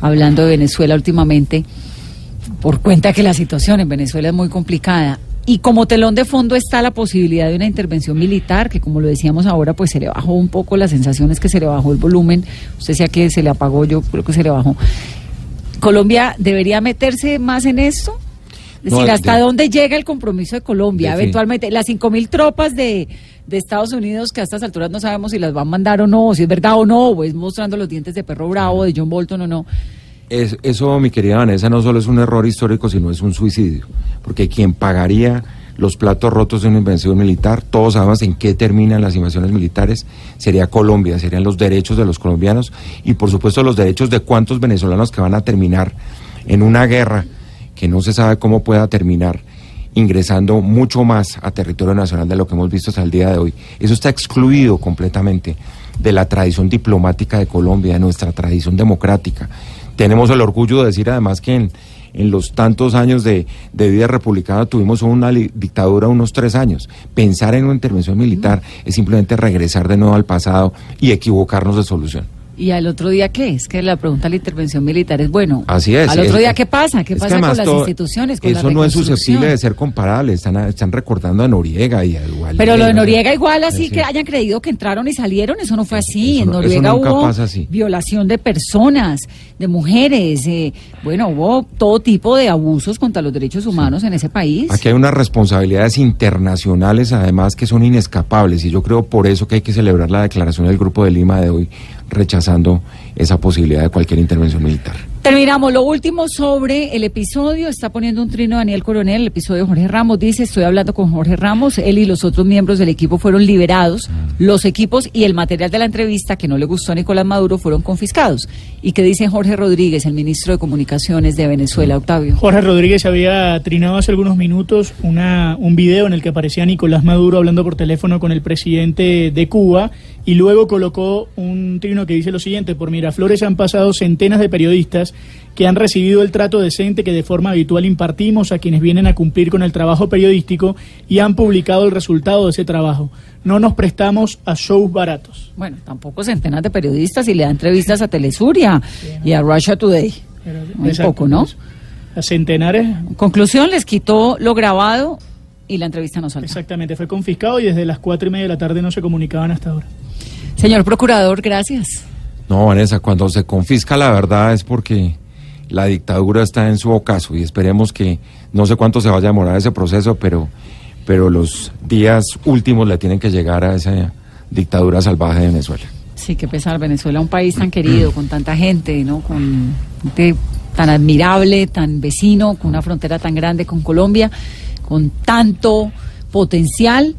hablando de Venezuela últimamente, por cuenta que la situación en Venezuela es muy complicada. Y como telón de fondo está la posibilidad de una intervención militar, que como lo decíamos ahora, pues se le bajó un poco, la sensación es que se le bajó el volumen. Usted decía que se le apagó, yo creo que se le bajó. ¿Colombia debería meterse más en esto? Es No, decir, de- ¿hasta dónde llega el compromiso de Colombia? De-. Eventualmente, las cinco mil tropas de, de Estados Unidos, que a estas alturas no sabemos si las van a mandar o no, si es verdad o no, o es mostrando los dientes de perro bravo de John Bolton o no. Es- eso, mi querida Vanessa, no solo es un error histórico, sino es un suicidio. Porque quien pagaría los platos rotos de una invención militar, todos sabemos en qué terminan las invasiones militares, sería Colombia, serían los derechos de los colombianos y por supuesto los derechos de cuántos venezolanos que van a terminar en una guerra que no se sabe cómo pueda terminar ingresando mucho más a territorio nacional de lo que hemos visto hasta el día de hoy. Eso está excluido completamente de la tradición diplomática de Colombia, de nuestra tradición democrática. Tenemos el orgullo de decir además que en, en los tantos años de, de vida republicana tuvimos una dictadura unos tres años. Pensar en una intervención militar es simplemente regresar de nuevo al pasado y equivocarnos de solución. ¿Y al otro día qué? Es que la pregunta de la intervención militar es, bueno, Así es. ¿al otro es- día qué pasa? ¿Qué pasa con las instituciones? Con la Eso no es susceptible de ser comparable. Están, están recordando a Noriega y a Duvalera. Pero lo de Noriega igual así Sí. que hayan creído que entraron y salieron, eso no fue así. Eso en no- eso Noriega nunca hubo pasa así. violación de personas, de mujeres, eh, bueno, hubo todo tipo de abusos contra los derechos humanos en ese país. Aquí hay unas responsabilidades internacionales, además, que son inescapables, y yo creo por eso que hay que celebrar la declaración del Grupo de Lima de hoy, rechazando esa posibilidad de cualquier intervención militar. Terminamos. Lo último sobre el episodio. Está poniendo un trino Daniel Coronel. El episodio de Jorge Ramos dice: Estoy hablando con Jorge Ramos. Él y los otros miembros del equipo fueron liberados. Los equipos y el material de la entrevista que no le gustó a Nicolás Maduro fueron confiscados. ¿Y qué dice Jorge Rodríguez, el ministro de Comunicaciones de Venezuela, Octavio? Jorge Rodríguez había trinado hace algunos minutos una, un video en el que aparecía Nicolás Maduro hablando por teléfono con el presidente de Cuba y luego colocó un trino que dice lo siguiente, por Miraflores han pasado centenas de periodistas que han recibido el trato decente que de forma habitual impartimos a quienes vienen a cumplir con el trabajo periodístico y han publicado el resultado de ese trabajo. No nos prestamos a shows baratos. Bueno, tampoco centenas de periodistas y le da entrevistas a Telesuria y a Russia Today. Muy Exacto, poco, ¿no? A centenares. Conclusión, les quitó lo grabado y la entrevista no salió. Exactamente, fue confiscado y desde las cuatro y media de la tarde no se comunicaban hasta ahora. Señor Procurador, gracias. No, Vanessa, cuando se confisca la verdad es porque la dictadura está en su ocaso y esperemos que no sé cuánto se vaya a demorar ese proceso, pero, pero los días últimos le tienen que llegar a esa dictadura salvaje de Venezuela. Sí, qué pesar, Venezuela, un país tan querido, con tanta gente, ¿no? Con gente tan admirable, tan vecino, con una frontera tan grande con Colombia, con tanto potencial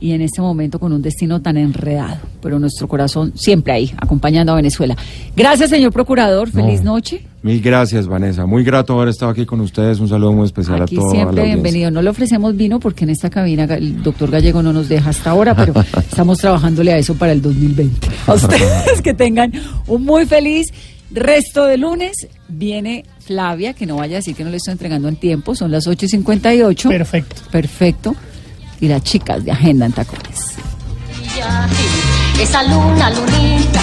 y en este momento con un destino tan enredado. Pero nuestro corazón siempre ahí, acompañando a Venezuela. Gracias, señor Procurador. Feliz No. noche. Mil gracias, Vanessa. Muy grato haber estado aquí con ustedes. Un saludo muy especial Aquí a todos. siempre bienvenido. No le ofrecemos vino porque en esta cabina el doctor Gallego no nos deja hasta ahora, pero estamos trabajándole a eso para el 2020. A ustedes que tengan un muy feliz resto de lunes. Viene Flavia, que no vaya a decir que no le estoy entregando en tiempo. Son las 8 y 58. Perfecto. Perfecto. Y las chicas de Agenda en Tacones. Esa luna, lunita,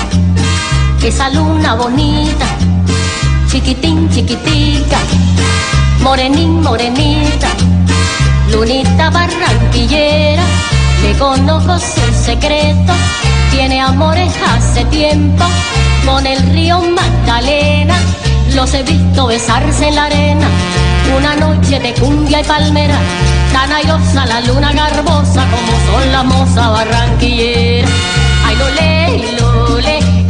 esa luna bonita, chiquitín, chiquitica, morenín, morenita, lunita barranquillera, le conozco su secreto, tiene amores hace tiempo, con el río Magdalena, los he visto besarse en la arena, una noche de cumbia y palmera, tan airosa la luna garbosa como son las mozas barranquilleras. Ay, lole, lole,